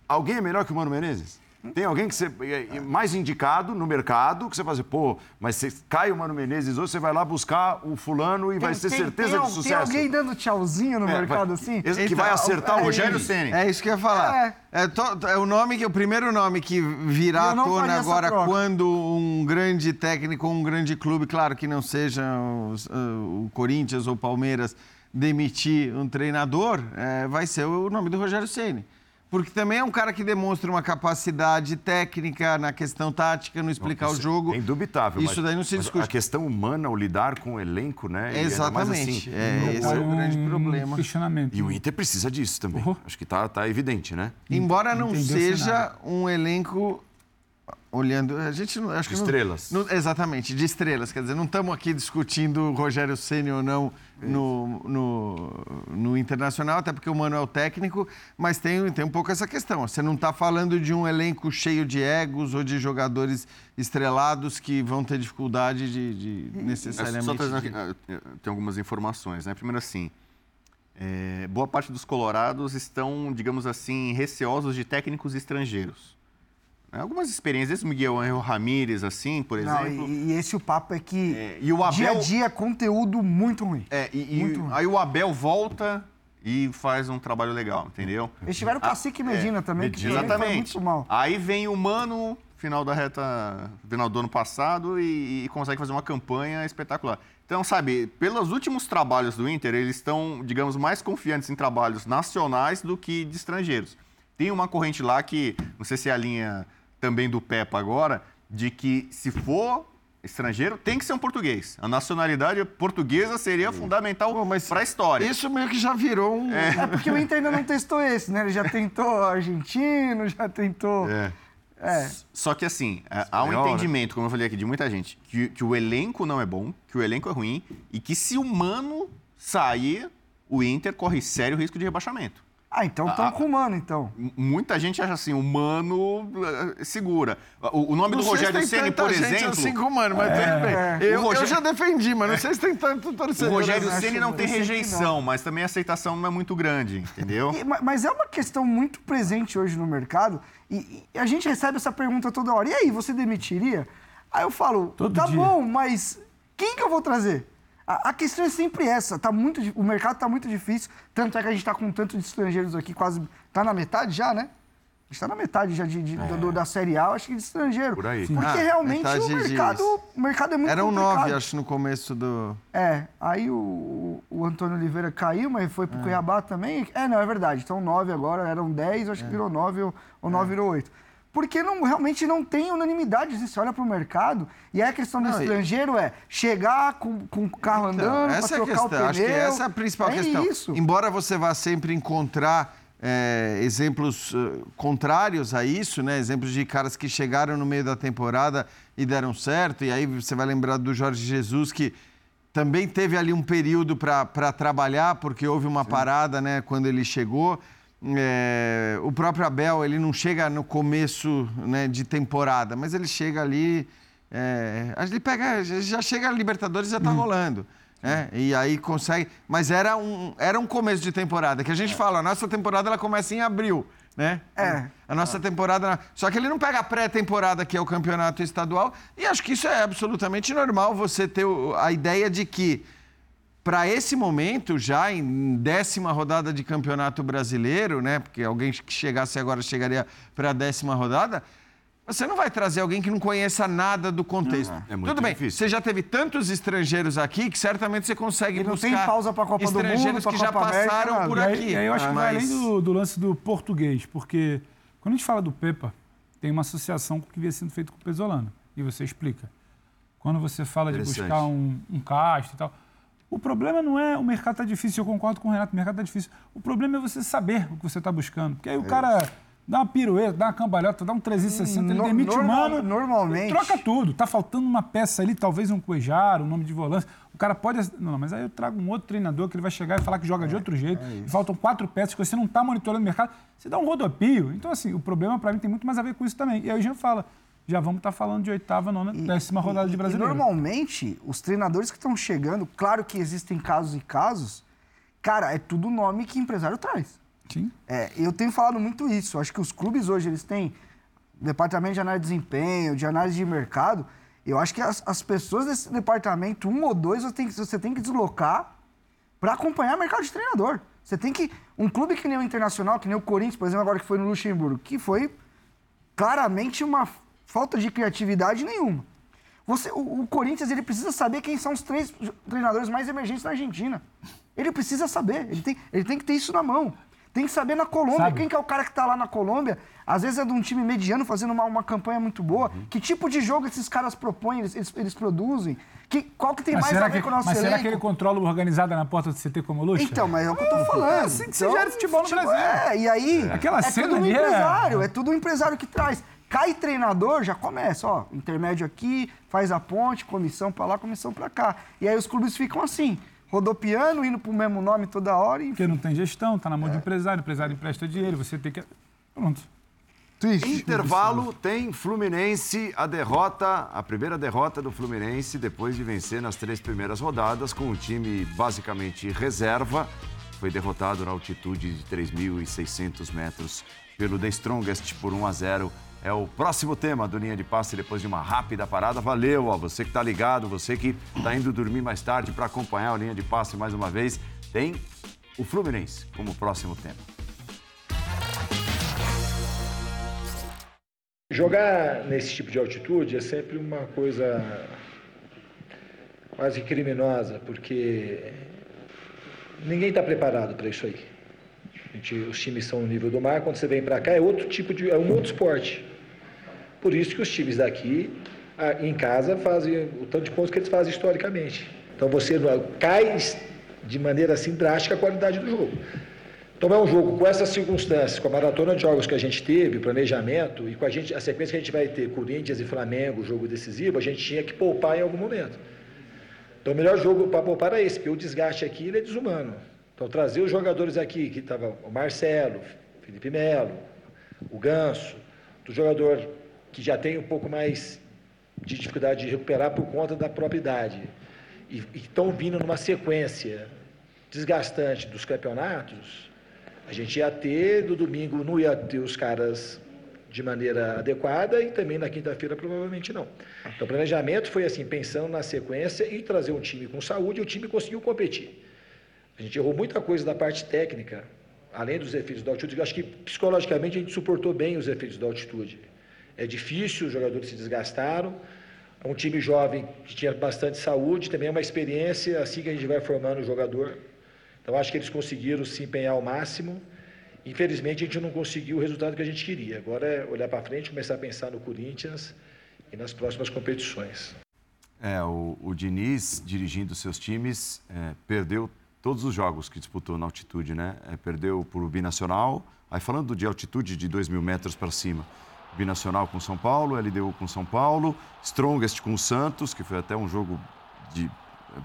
alguém é melhor que o Mano Menezes? Tem alguém que você é, é mais indicado no mercado que você faz, pô, mas você cai o Mano Menezes hoje, você vai lá buscar o fulano e vai ter certeza tem, de sucesso. Tem alguém dando tchauzinho no É, mercado vai- assim? esse que vai acertar o Rogério Ceni. É isso que eu ia falar. É, to- é o nome que o primeiro nome que virá à tona agora quando um grande técnico, um grande clube, claro que não seja os- uh, o Corinthians ou o Palmeiras, demitir um treinador, é, vai ser o nome do Rogério Ceni. Porque também é um cara que demonstra uma capacidade técnica na questão tática, no explicar o Isso jogo. É indubitável. Isso mas- daí não se discute. A questão humana, o lidar com o elenco, né? Exatamente. assim, É, esse é o grande problema. questionamento. E o Inter precisa disso também. Acho que tá, tá evidente, né? Embora não Entendeu seja um elenco olhando, a gente não, acho De que não- estrelas. não- exatamente, de estrelas, quer dizer, não estamos aqui discutindo o Rogério Ceni ou não no, no, no internacional, até porque o Mano é o técnico, mas tem, tem um pouco essa questão. Você não está falando de um elenco cheio de egos ou de jogadores estrelados que vão ter dificuldade de, de É, necessariamente. só trazendo aqui, ah, tem algumas informações, né? Primeiro assim, é, boa parte dos colorados estão, digamos assim, receosos de técnicos estrangeiros. Algumas experiências, esse Miguel Angel Ramírez, assim, por Não, exemplo. e, e esse o papo é que e o dia a Abel- dia é conteúdo muito ruim. É, e, e Muito ruim. aí o Abel volta e faz um trabalho legal, entendeu? Eles tiveram o Cacique Medina também, que também foi Exatamente. muito mal. Aí vem o Mano, final da reta, final do ano passado, e, e consegue fazer uma campanha espetacular. Então, sabe, pelos últimos trabalhos do Inter, eles estão, digamos, mais confiantes em trabalhos nacionais do que de estrangeiros. Tem uma corrente lá que, não sei se é a linha também do Pepa agora, de que se for estrangeiro, tem que ser um português. A nacionalidade portuguesa seria fundamental para a história. Isso meio que já virou um. É porque o Inter ainda não testou esse, né? Ele já tentou argentino, já tentou. É. É. Só que assim, é, há um Espanhol, né? entendimento, como eu falei aqui, de muita gente, que, que o elenco não é bom, que o elenco é ruim e que se o Mano sair, o Inter corre sério risco de rebaixamento. Ah, então estão Ah, com o Mano, então. Muita gente acha assim, o Mano eh, segura. O, o nome Não do se Rogério tem Ceni, por gente exemplo. assim com o Mano, mas É. tudo bem. É. Eu, O Rogério- eu já defendi, mas não sei se tem tanto O torcedor. Rogério assim. Ceni não tem sei que rejeição, mas também a aceitação não é muito grande, entendeu? E- ma- mas é uma questão muito presente hoje no mercado e, e a gente recebe essa pergunta toda hora. E aí, você demitiria? Aí eu falo, tá bom, mas quem que eu vou trazer? A, a questão é sempre essa. Tá muito, o mercado está muito difícil, tanto é que a gente está com tanto de estrangeiros aqui, quase. Tá na metade já, né? A gente tá na metade já de, de- do- da Série A, acho que de estrangeiro. Por aí. Porque Ah, realmente o de- mercado, o mercado é muito Eram complicado. nove, acho, no começo do. É, aí o, o Antônio Oliveira caiu, mas foi É. pro Cuiabá também. É, não, é verdade. Então nove agora, eram dez, É. acho que virou nove ou, ou nove virou oito. Porque não, realmente não tem unanimidade. Você olha pro mercado e a questão do Não, estrangeiro é chegar com, com o carro Então, andando, essa é a o questão. Acho que pneu. essa é a principal É questão. isso. Embora você vá sempre encontrar é, exemplos eh, contrários a isso, né? Exemplos de caras que chegaram no meio da temporada e deram certo. E aí você vai lembrar do Jorge Jesus que também teve ali um período para trabalhar, porque houve uma parada, né? Quando ele chegou. É, o próprio Abel, ele não chega no começo né, de temporada, mas ele chega ali. É, ele pega, já chega a Libertadores e já tá rolando. né? E aí consegue. Mas era um, era um começo de temporada, que a gente fala, a nossa temporada ela começa em abril. Né? É. A nossa temporada. Só que ele não pega a pré-temporada, que é o campeonato estadual, e acho que isso é absolutamente normal você ter a ideia de que para esse momento, já em décima rodada de campeonato brasileiro, né? Porque alguém que chegasse agora chegaria para a décima rodada. Você não vai trazer alguém que não conheça nada do contexto. é muito Tudo bem, difícil. você já teve tantos estrangeiros aqui que certamente você consegue E não buscar tem pausa pra Copa do Mundo, que já Copa América, passaram nada. por E aí- aqui. E aí eu acho que vai Mas- além do, do lance do português, porque quando a gente fala do Pepa, tem uma associação com o que vinha sendo feito com o Pesolano. E você explica. Quando você fala de buscar um, um Castro e tal. O problema não é o mercado tá difícil, eu concordo com o Renato, o mercado tá difícil. O problema é você saber o que você está buscando. Porque aí o cara dá uma pirueta, dá uma cambalhota, dá um 360, ele No- demite o normal- mano. normalmente- Troca tudo. Tá faltando uma peça ali, talvez um Cuejar, um nome de volante. O cara pode. Não, mas aí eu trago um outro treinador que ele vai chegar e falar que joga de outro jeito. e faltam quatro peças que você não está monitorando o mercado. Você dá um rodopio. Então, assim, o problema para mim tem muito mais a ver com isso também. E aí o Jean fala. Já vamos estar falando de oitava, nona, décima rodada de E brasileiro. normalmente, os treinadores que estão chegando, claro que existem casos e casos, cara, é tudo nome que empresário traz. Sim. É, eu tenho falado muito isso. Acho que os clubes hoje, eles têm departamento de análise de desempenho, de análise de mercado. Eu acho que as, as pessoas desse departamento, um ou dois, você tem, que- você tem que deslocar para acompanhar o mercado de treinador. Você tem que... Um clube que nem o Internacional, que nem o Corinthians, por exemplo, agora que foi no Luxemburgo, que foi claramente uma falta de criatividade nenhuma. Você, o, o Corinthians ele precisa saber quem são os três treinadores mais emergentes na Argentina. Ele precisa saber, ele tem, ele tem que ter isso na mão. Tem que saber na Colômbia Sabe. quem que é o cara que está lá na Colômbia. Às vezes é de um time mediano fazendo uma, uma campanha muito boa. Uhum. Que tipo de jogo esses caras propõem, eles, eles, eles produzem? Que, qual que tem Mas, mais será a ver que, com o nosso mas será elenco? que ele controla o organizado na porta do CT como luxo? Então, mas é o que eu tô falando. É assim que se Então, gera futebol no Brasil. É, e aí, Aquela é cena tudo um é- empresário, é... tudo um empresário que traz. Cai treinador, já começa, ó, intermédio aqui, faz a ponte, comissão pra lá, comissão pra cá. E aí os clubes ficam assim, rodopiando, indo pro mesmo nome toda hora e... Porque não tem gestão, tá na É. mão de empresário, o empresário empresta dinheiro, você tem que. Pronto. Intervalo tem Fluminense, a derrota, a primeira derrota do Fluminense depois de vencer nas três primeiras rodadas com o time basicamente reserva foi derrotado na altitude de 3.600 metros pelo The Strongest por 1 a 0. É o próximo tema do Linha de Passe depois de uma rápida parada. Valeu, ó, você que está ligado, você que está indo dormir mais tarde para acompanhar a Linha de Passe mais uma vez. Tem o Fluminense como próximo tema. Jogar nesse tipo de altitude é sempre uma coisa quase criminosa, porque ninguém está preparado para isso aí. Gente, os times são no nível do mar, quando você vem para cá é outro tipo de, é um outro esporte. Por isso que os times daqui, em casa, fazem o tanto de pontos que eles fazem historicamente. Então você cai de maneira assim drástica a qualidade do jogo. Então é um jogo com essas circunstâncias, com a maratona de jogos que a gente teve, planejamento, e com a, gente, a sequência que a gente vai ter, Corinthians e Flamengo, jogo decisivo, a gente tinha que poupar em algum momento. Então o melhor jogo para poupar é esse, porque o desgaste aqui é desumano. Então trazer os jogadores aqui, que estava o Marcelo, Felipe Melo, o Ganso, do jogador que já tem um pouco mais de dificuldade de recuperar por conta da própria idade, e estão vindo numa sequência desgastante dos campeonatos, a gente ia ter, no domingo não ia ter os caras de maneira adequada e também na quinta-feira provavelmente não. Então o planejamento foi assim, pensando na sequência e trazer um time com saúde e o time conseguiu competir. A gente errou muita coisa da parte técnica, além dos efeitos da altitude. Eu acho que psicologicamente a gente suportou bem os efeitos da altitude. É difícil, os jogadores se desgastaram. É um time jovem que tinha bastante saúde, também é uma experiência, assim que a gente vai formando o jogador. Então, acho que eles conseguiram se empenhar ao máximo. Infelizmente, a gente não conseguiu o resultado que a gente queria. Agora é olhar para frente, começar a pensar no Corinthians e nas próximas competições. É, o, o Diniz, dirigindo seus times, é, perdeu todos os jogos que disputou na altitude, né? É, perdeu por o Binacional, aí falando de altitude de 2 mil metros para cima, Binacional com São Paulo, LDU com São Paulo, Strongest com o Santos, que foi até um jogo de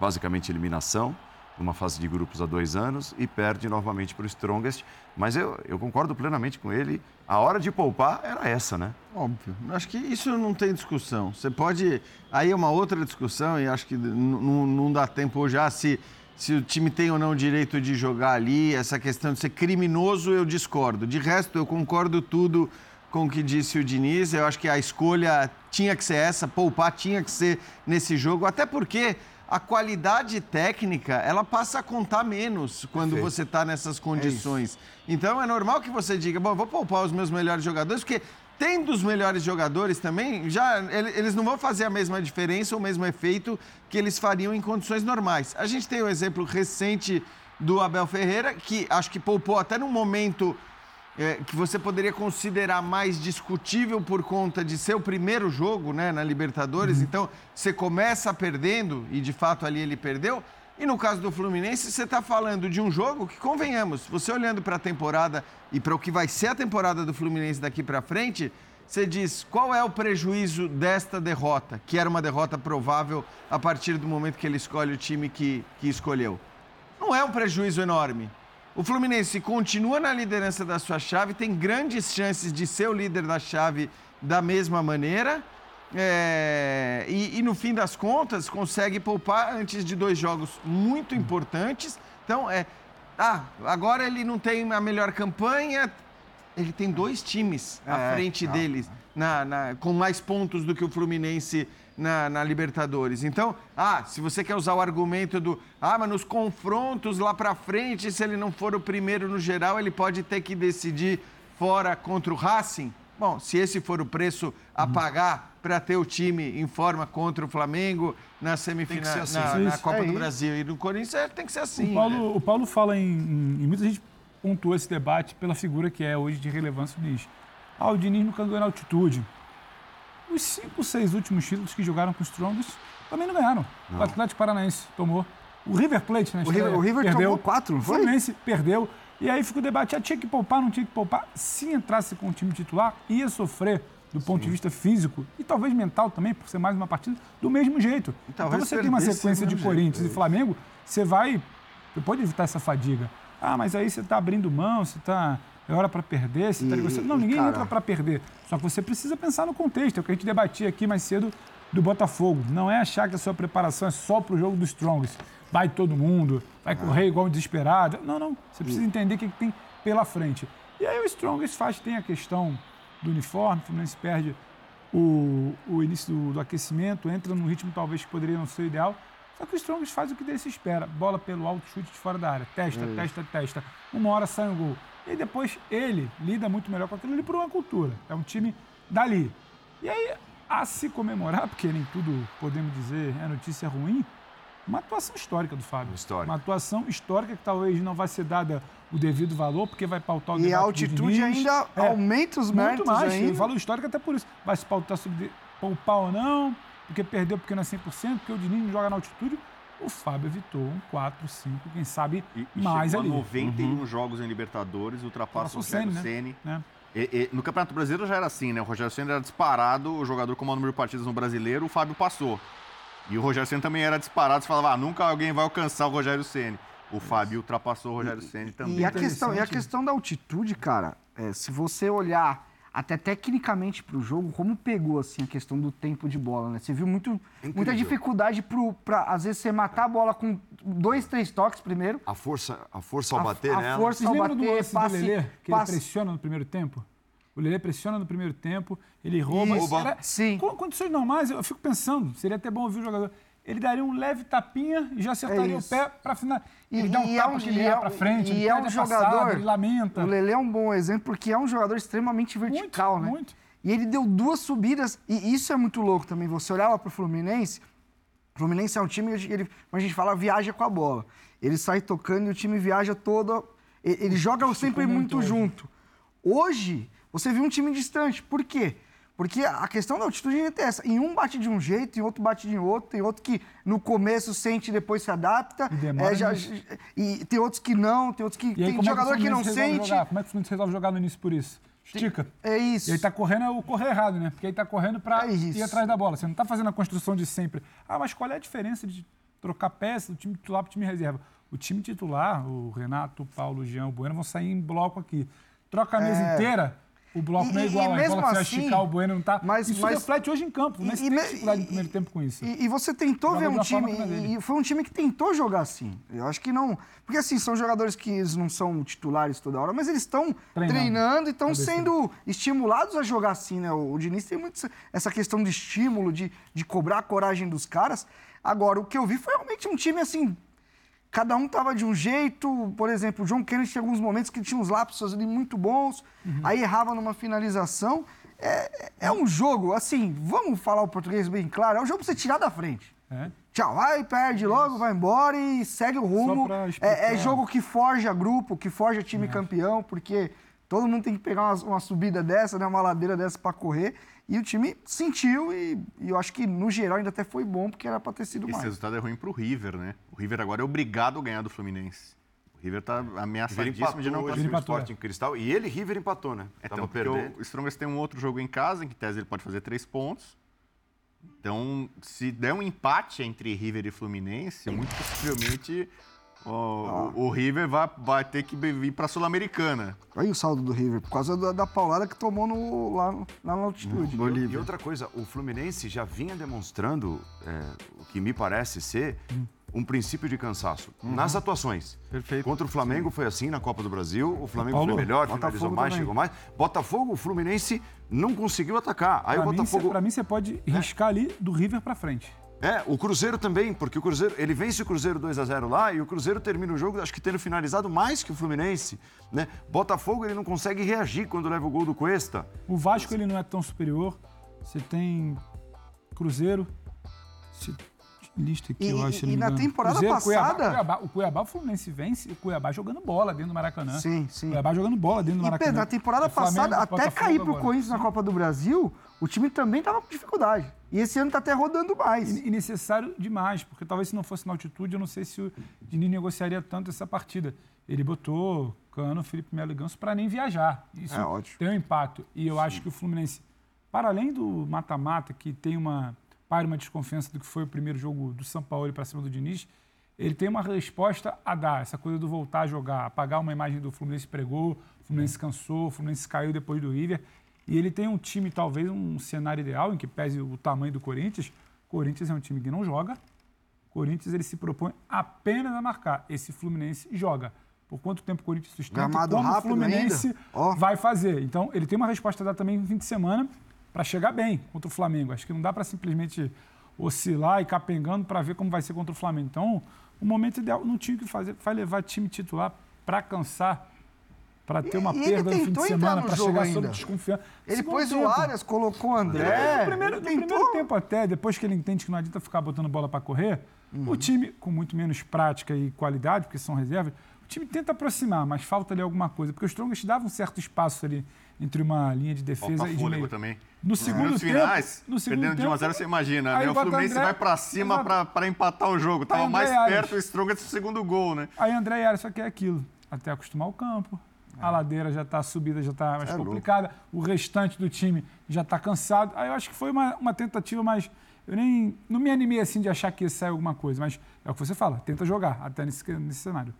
basicamente eliminação, numa fase de grupos há dois anos e perde novamente para o Strongest. Mas eu, eu concordo plenamente com ele. A hora de poupar era essa, né? Óbvio. Acho que isso não tem discussão. Você pode. Aí é uma outra discussão e acho que não dá tempo já se, se o time tem ou não o direito de jogar ali. Essa questão de ser criminoso, eu discordo. De resto, eu concordo tudo com o que disse o Diniz. Eu acho que a escolha tinha que ser essa, poupar tinha que ser nesse jogo, até porque a qualidade técnica ela passa a contar menos quando Perfeito. você está nessas condições. É então é normal que você diga, bom, vou poupar os meus melhores jogadores, porque tendo os melhores jogadores também, já eles não vão fazer a mesma diferença ou o mesmo efeito que eles fariam em condições normais. A gente tem o um exemplo recente do Abel Ferreira, que acho que poupou até num momento é, que você poderia considerar mais discutível por conta de ser o primeiro jogo né, na Libertadores. Uhum. Então, você começa perdendo, e de fato ali ele perdeu. E no caso do Fluminense, você está falando de um jogo que, convenhamos, você olhando para a temporada e para o que vai ser a temporada do Fluminense daqui para frente, você diz qual é o prejuízo desta derrota, que era uma derrota provável a partir do momento que ele escolhe o time que, que escolheu. Não é um prejuízo enorme. O Fluminense continua na liderança da sua chave, tem grandes chances de ser o líder da chave da mesma maneira. É, e, e, no fim das contas consegue poupar antes de dois jogos muito importantes. Então, é, ah, agora ele não tem a melhor campanha. Ele tem dois times à é, frente deles na, na, com mais pontos do que o Fluminense na, na, Libertadores. Então, ah, se você quer usar o argumento do, ah, mas nos confrontos lá para frente, se ele não for o primeiro no geral, ele pode ter que decidir fora contra o Racing. Bom, se esse for o preço a uhum. pagar para ter o time em forma contra o Flamengo na semifinal, assim. na, na, Copa é do Brasil e no Corinthians, tem que ser assim. O Paulo, né? o Paulo fala em, em, muita gente pontua esse debate pela figura que é hoje de relevância do Diniz. Ah, o Diniz nunca ganhou na altitude os cinco, seis últimos títulos que jogaram com os Strongest também não ganharam. Não. O Atlético Paranaense tomou. O River Plate, né? O River, o River perdeu. tomou quatro, não foi? O Fluminense perdeu. E aí fica o debate, ah, tinha que poupar, não tinha que poupar. Se entrasse com o time titular, ia sofrer do ponto Sim. de vista físico e talvez mental também, por ser mais uma partida, do mesmo jeito. Então você tem uma sequência de Corinthians jeito, e é Flamengo, você vai, você pode evitar essa fadiga. Ah, mas aí você está abrindo mão, você está é hora para perder. Você tá... Não, ninguém cara... entra para perder. Só que você precisa pensar no contexto. É o que a gente debatia aqui mais cedo do Botafogo. Não é achar que a sua preparação é só para o jogo do Strongest. Vai todo mundo, vai correr igual um desesperado. Não, não. Você precisa entender o que que tem pela frente. E aí o Strongest faz, tem a questão do uniforme, o Fluminense perde o, o início do, do aquecimento, entra num ritmo talvez que poderia não ser ideal. Só que o Strongest faz o que dele se espera. Bola pelo alto, chute de fora da área. Testa, Hum. testa, testa. Uma hora sai um gol. E depois ele lida muito melhor com aquilo ali por uma cultura. É um time dali. E aí, a se comemorar, porque nem tudo, podemos dizer, é notícia ruim, uma atuação histórica do Fábio. Uma atuação histórica que talvez não vai ser dada o devido valor, porque vai pautar o E a altitude ainda aumenta os Muito méritos mais. ainda. Eu falo histórico até por isso. Vai se pautar sobre de- poupar ou não, porque perdeu porque não é 100%, porque o Diniz não joga na altitude. O Fábio evitou um 4, 5, quem sabe E mais chegou ali. a 91 jogos em Libertadores, ultrapassa o Rogério Ceni, Ceni. né? E- e no Campeonato Brasileiro já era assim, né? O Rogério Ceni era disparado, o jogador com o maior número de partidas no Brasileiro, o Fábio passou. E o Rogério Ceni também era disparado, você falava, ah, nunca alguém vai alcançar o Rogério Ceni. O Fábio ultrapassou o Rogério Ceni também. E a, questão, e a questão da altitude, cara, é, se você olhar até tecnicamente pro jogo, como pegou assim a questão do tempo de bola, né? Você viu muito, muita dificuldade pro, pra, às vezes, você matar a bola com dois, três toques primeiro. A força, a força ao A- bater a nela. força Vocês ao lembram do bater, lance passe- do Lelê, que passe- ele pressiona no primeiro tempo? O Lelê pressiona no primeiro tempo, ele rouba. Isso. Era- Sim. Com condições normais, eu fico pensando, seria até bom ouvir o jogador. Ele daria um leve tapinha e já acertaria o isso. pé para final. E, Ele dá um tapa é um, que ele é, pra frente, e ele é um jogador. ele lamenta. O Lele é um bom exemplo porque é um jogador extremamente vertical, né? muito. E ele deu duas subidas, e isso é muito louco também. Você olhava pro Fluminense, o Fluminense é um time que ele, a gente fala, viaja com a bola. Ele sai tocando e o time viaja todo. e- Ele joga sempre muito hoje. junto. Hoje, você viu um time distante. Por quê? Porque a questão da altitude é essa. Em um bate de um jeito, em outro bate de outro. Tem outro que no começo sente e depois se adapta. E demora É, já- e tem outros que não, tem outros que. E aí, tem como jogador é que, que não sente. Jogar? Como é que o Fluminense resolve jogar no início por isso? Estica. É isso. E aí tá correndo é o correr errado, né? Porque aí tá correndo pra É ir atrás da bola. Você não tá fazendo a construção de sempre. Ah, mas qual é a diferença de trocar peça do time titular pro time reserva? O time titular, o Renato, o Paulo, o Jean, o Bueno, vão sair em bloco aqui. Troca a mesa É. inteira, o bloco E- não é igual. e a mesmo bola você vai assim- esticar, o Bueno não tá. mas- isso mas- reflete hoje em campo. Né? E- dificuldade no primeiro tempo com isso. E, e você tentou ver um time. a dele. E, foi um time que tentou jogar assim. Eu acho que não. Porque assim, são jogadores que eles não são titulares toda hora, mas eles estão Treinando. treinando e estão sendo estimulados a jogar assim, né? O, o Diniz tem muito essa- essa questão de estímulo, de, de cobrar a coragem dos caras. Agora, o que eu vi foi realmente um time assim. Cada um tava de um jeito. Por exemplo, o John Kennedy tinha alguns momentos que tinha uns lapsos ali muito bons, Uhum. aí errava numa finalização. É, é um jogo, assim, vamos falar o português bem claro, é um jogo pra você tirar da frente. É. Tchau, vai, perde logo, vai embora e segue o rumo. É, é jogo que forja grupo, que forja time campeão, porque todo mundo tem que pegar uma, uma subida dessa, né, uma ladeira dessa pra correr. E o time sentiu e, e eu acho que, no geral, ainda até foi bom, porque era pra ter sido Esse mais. resultado é ruim pro River, né? O River agora é obrigado a ganhar do Fluminense. O River tá River ameaçadíssimo empatou de não conseguir o Sporting Cristal. E ele, River, empatou, né? É, Tava então, perdendo. o Strongest tem um outro jogo em casa, em que tese ele pode fazer três pontos. Então, se der um empate entre River e Fluminense, muito possivelmente o, o- o River vai, vai ter que vir para a Sul-Americana. Aí o saldo do River, por causa da, da paulada que tomou no, lá, no- lá na altitude. E outra coisa, o Fluminense já vinha demonstrando é, o que me parece ser um princípio de cansaço nas atuações. Perfeito. Contra o Flamengo foi assim na Copa do Brasil. O Flamengo Paulo, foi melhor, Botafogo finalizou mais, também. chegou mais. Botafogo, o Fluminense não conseguiu atacar. Aí Pra o mim, Botafogo. cê- pra mim, você pode riscar ali do River pra frente. É, o Cruzeiro também, porque o Cruzeiro, ele vence o Cruzeiro 2 a 0 lá e o Cruzeiro termina o jogo, acho que tendo finalizado mais que o Fluminense, né? Botafogo ele não consegue reagir quando leva o gol do Cuesta. O Vasco ele não é tão superior. Você tem Cruzeiro. Se- Lista aqui, E- eu acho. e- e na temporada Cruzeiro, passada- Cuiabá, o Cuiabá, o Fluminense vence, o Cuiabá jogando bola dentro do Maracanã. Sim, sim. Cuiabá jogando bola dentro do E Maracanã. Pedro, na temporada Flamengo, passada, até Botafogo cair pro agora. Corinthians na Copa do Brasil, o time também tava com dificuldade. E esse ano tá até rodando mais. E, necessário demais, porque talvez se não fosse na altitude, eu não sei se o Diniz negociaria tanto essa partida. Ele botou Cano, Felipe Melo e Ganso para nem viajar. Isso É, ótimo. tem um impacto. E eu acho que o Fluminense, para além do mata-mata, que tem uma, para uma desconfiança do que foi o primeiro jogo do São Paulo para cima do Diniz, ele tem uma resposta a dar. Essa coisa do voltar a jogar, apagar uma imagem do Fluminense pregou, o Fluminense cansou, o Fluminense caiu depois do River. E ele tem um time, talvez, um cenário ideal, em que pese o tamanho do Corinthians. Corinthians é um time que não joga. Corinthians ele se propõe apenas a marcar. Esse Fluminense joga. Por quanto tempo o Corinthians sustenta Gramado como o Fluminense. Ó. vai fazer. Então, ele tem uma resposta a dar também no fim de semana para chegar bem contra o Flamengo. Acho que não dá para simplesmente oscilar e capengando para ver como vai ser contra o Flamengo. Então, o momento ideal não tinha o que fazer, vai levar time titular para cansar, para ter uma E ele perda no fim de semana, para chegar ainda. sob desconfiança. Ele pôs o tempo. Arias, colocou o André. É, no primeiro, no primeiro tempo até, depois que ele entende que não adianta ficar botando bola para correr, o time, com muito menos prática e qualidade, porque são reservas, o time tenta aproximar, mas falta ali alguma coisa. Porque os Strongest davam um certo espaço ali entre uma linha de defesa Falta e de fôlego meio. também. No segundo tempo, finais, no segundo perdendo de 1 a tempo, 0, você imagina, aí né? O Fluminense André- vai pra cima pra empatar o jogo. Tava André mais Arias. perto o Strongest do segundo gol, né? Aí André e Arias, só que é aquilo, até acostumar o campo. A ladeira já está subida, já está mais É louco. complicada. O restante do time já está cansado. Aí eu acho que foi uma, uma tentativa, mas eu nem não me animei assim de achar que ia sair alguma coisa. Mas é o que você fala, tenta jogar até nesse, nesse cenário.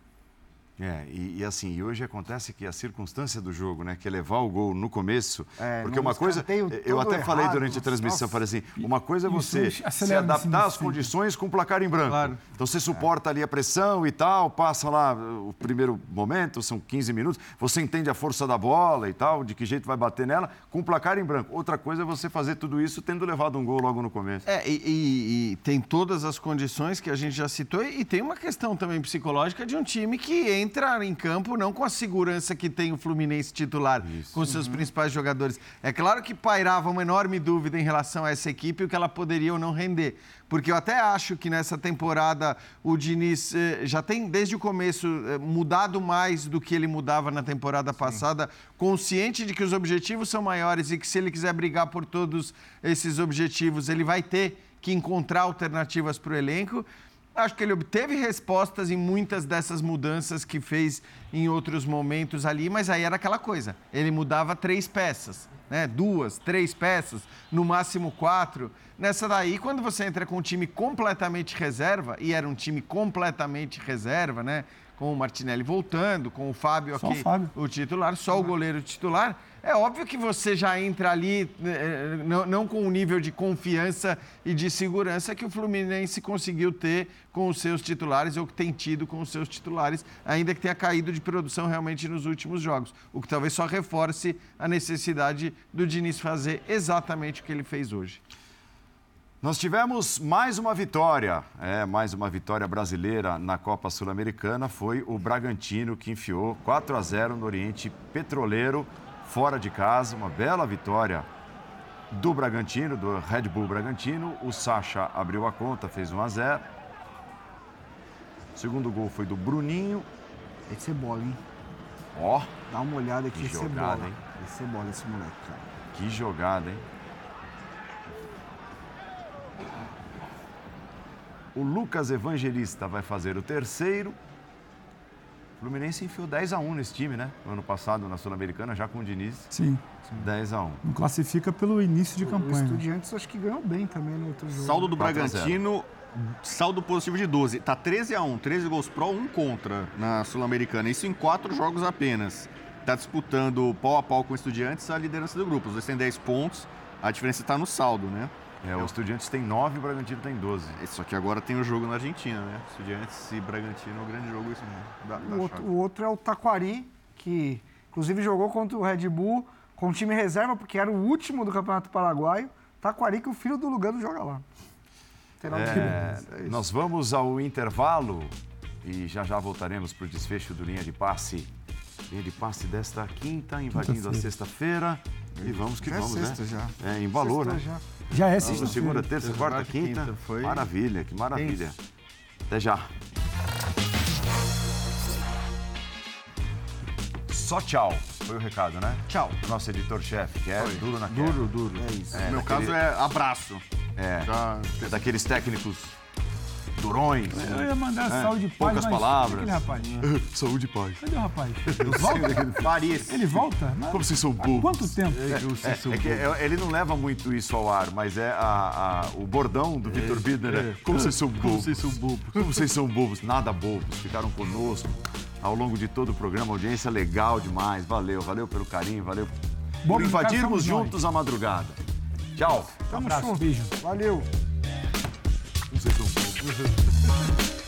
É, e, e assim, e hoje acontece que a circunstância do jogo, né, que é levar o gol no começo, É, porque uma coisa, eu até falei errado, durante a nossa. transmissão, falei assim, uma coisa é você se adaptar às condições com o placar em branco. Então você suporta ali a pressão e tal, passa lá o primeiro momento, são 15 minutos, você entende a força da bola e tal, de que jeito vai bater nela, com o placar em branco. Outra coisa é você fazer tudo isso tendo levado um gol logo no começo. É, e, e- e tem todas as condições que a gente já citou, e tem uma questão também psicológica de um time que entra em campo não com a segurança que tem o Fluminense titular, com seus principais jogadores. É claro que pairava uma enorme dúvida em relação a essa equipe, o que ela poderia ou não render. Porque eu até acho que nessa temporada o Diniz eh, já tem, desde o começo, eh, mudado mais do que ele mudava na temporada passada, consciente de que os objetivos são maiores e que se ele quiser brigar por todos esses objetivos, ele vai ter que encontrar alternativas para o elenco. Acho que ele obteve respostas em muitas dessas mudanças que fez em outros momentos ali, mas aí era aquela coisa. Ele mudava três peças, né? Duas, três peças, no máximo quatro. Nessa daí, quando você entra com um time completamente reserva, e era um time completamente reserva, né? Com o Martinelli voltando, com o Fábio Só aqui, o Fábio. o titular, só o goleiro titular. É óbvio que você já entra ali eh, não, não com o nível de confiança e de segurança que o Fluminense conseguiu ter com os seus titulares ou que tem tido com os seus titulares, ainda que tenha caído de produção realmente nos últimos jogos. O que talvez só reforce a necessidade do Diniz fazer exatamente o que ele fez hoje. Nós tivemos mais uma vitória, é, mais uma vitória brasileira na Copa Sul-Americana. Foi o Bragantino que enfiou 4 a 0 no Oriente Petroleiro, fora de casa. Uma bela vitória do Bragantino, do Red Bull Bragantino. O Sacha abriu a conta, fez 1 a 0. O segundo gol foi do Bruninho. Que ser bola, hein? Ó, Dá uma olhada aqui, Que esse é jogada, bola. hein? Esse é bola, esse moleque, cara. que jogada, hein? O Lucas Evangelista vai fazer o terceiro. O Fluminense enfiou 10 a 1 nesse time, né? No ano passado, na Sul-Americana, já com o Diniz. Sim. 10 a 1 Não classifica pelo início de O campanha. né? Estudiantes acho que ganhou bem também no outro jogo. Saldo do 4 a 0. Bragantino, saldo positivo de 12. Tá 13 a 1, 13 gols pró, 1 contra na Sul-Americana. Isso em quatro jogos apenas. Tá disputando pau a pau com o Estudiantes a liderança do grupo. Os dois têm 10 pontos, a diferença tá no saldo, né? É, o Estudiantes tem 9 e o Bragantino tem 12. Só que agora tem o jogo na Argentina, né? Estudiantes e Bragantino é o grande jogo isso da, da O outro, o outro é o Taquari, que inclusive jogou contra o Red Bull com o time reserva, porque era o último do Campeonato Paraguaio. Taquari, que o filho do Lugano joga lá. É. É nós vamos ao intervalo e já já voltaremos para o desfecho do Linha de Passe. Linha de Passe desta quinta, invadindo a Quinta-feira. sexta-feira. E vamos que Já é vamos, sexta, né? já. É, embalou, Sextou né? já. Já é sexta-feira. Segunda, terça, quarta, quarta, quinta. quinta, foi. Maravilha, que maravilha. Até já. Só tchau. Foi o recado, né? Tchau. Do nosso editor-chefe, que é duro na. Duro, duro. É isso. É, No meu daquele- caso é abraço. É, Já- daqueles técnicos durões. Eu ia mandar É, saúde e paz, poucas mas palavras. Aquele rapaz. Saúde e paz. Cadê o rapaz? Paris. Ele volta? Mas Como vocês são há bobos. quanto tempo? É, é que é- ele não leva muito isso ao ar, mas é a- a- o bordão do Vitor Bidner, né? Como vocês são bobos. Como vocês são bobos. Como vocês são bobos. Nada bobos. Ficaram conosco ao longo de todo o programa. Audiência legal demais. Valeu, valeu pelo carinho, valeu por Bom, invadirmos somos nós. juntos a madrugada. Tchau. Tamo junto. beijo. Valeu. Não sei se Mm-hmm.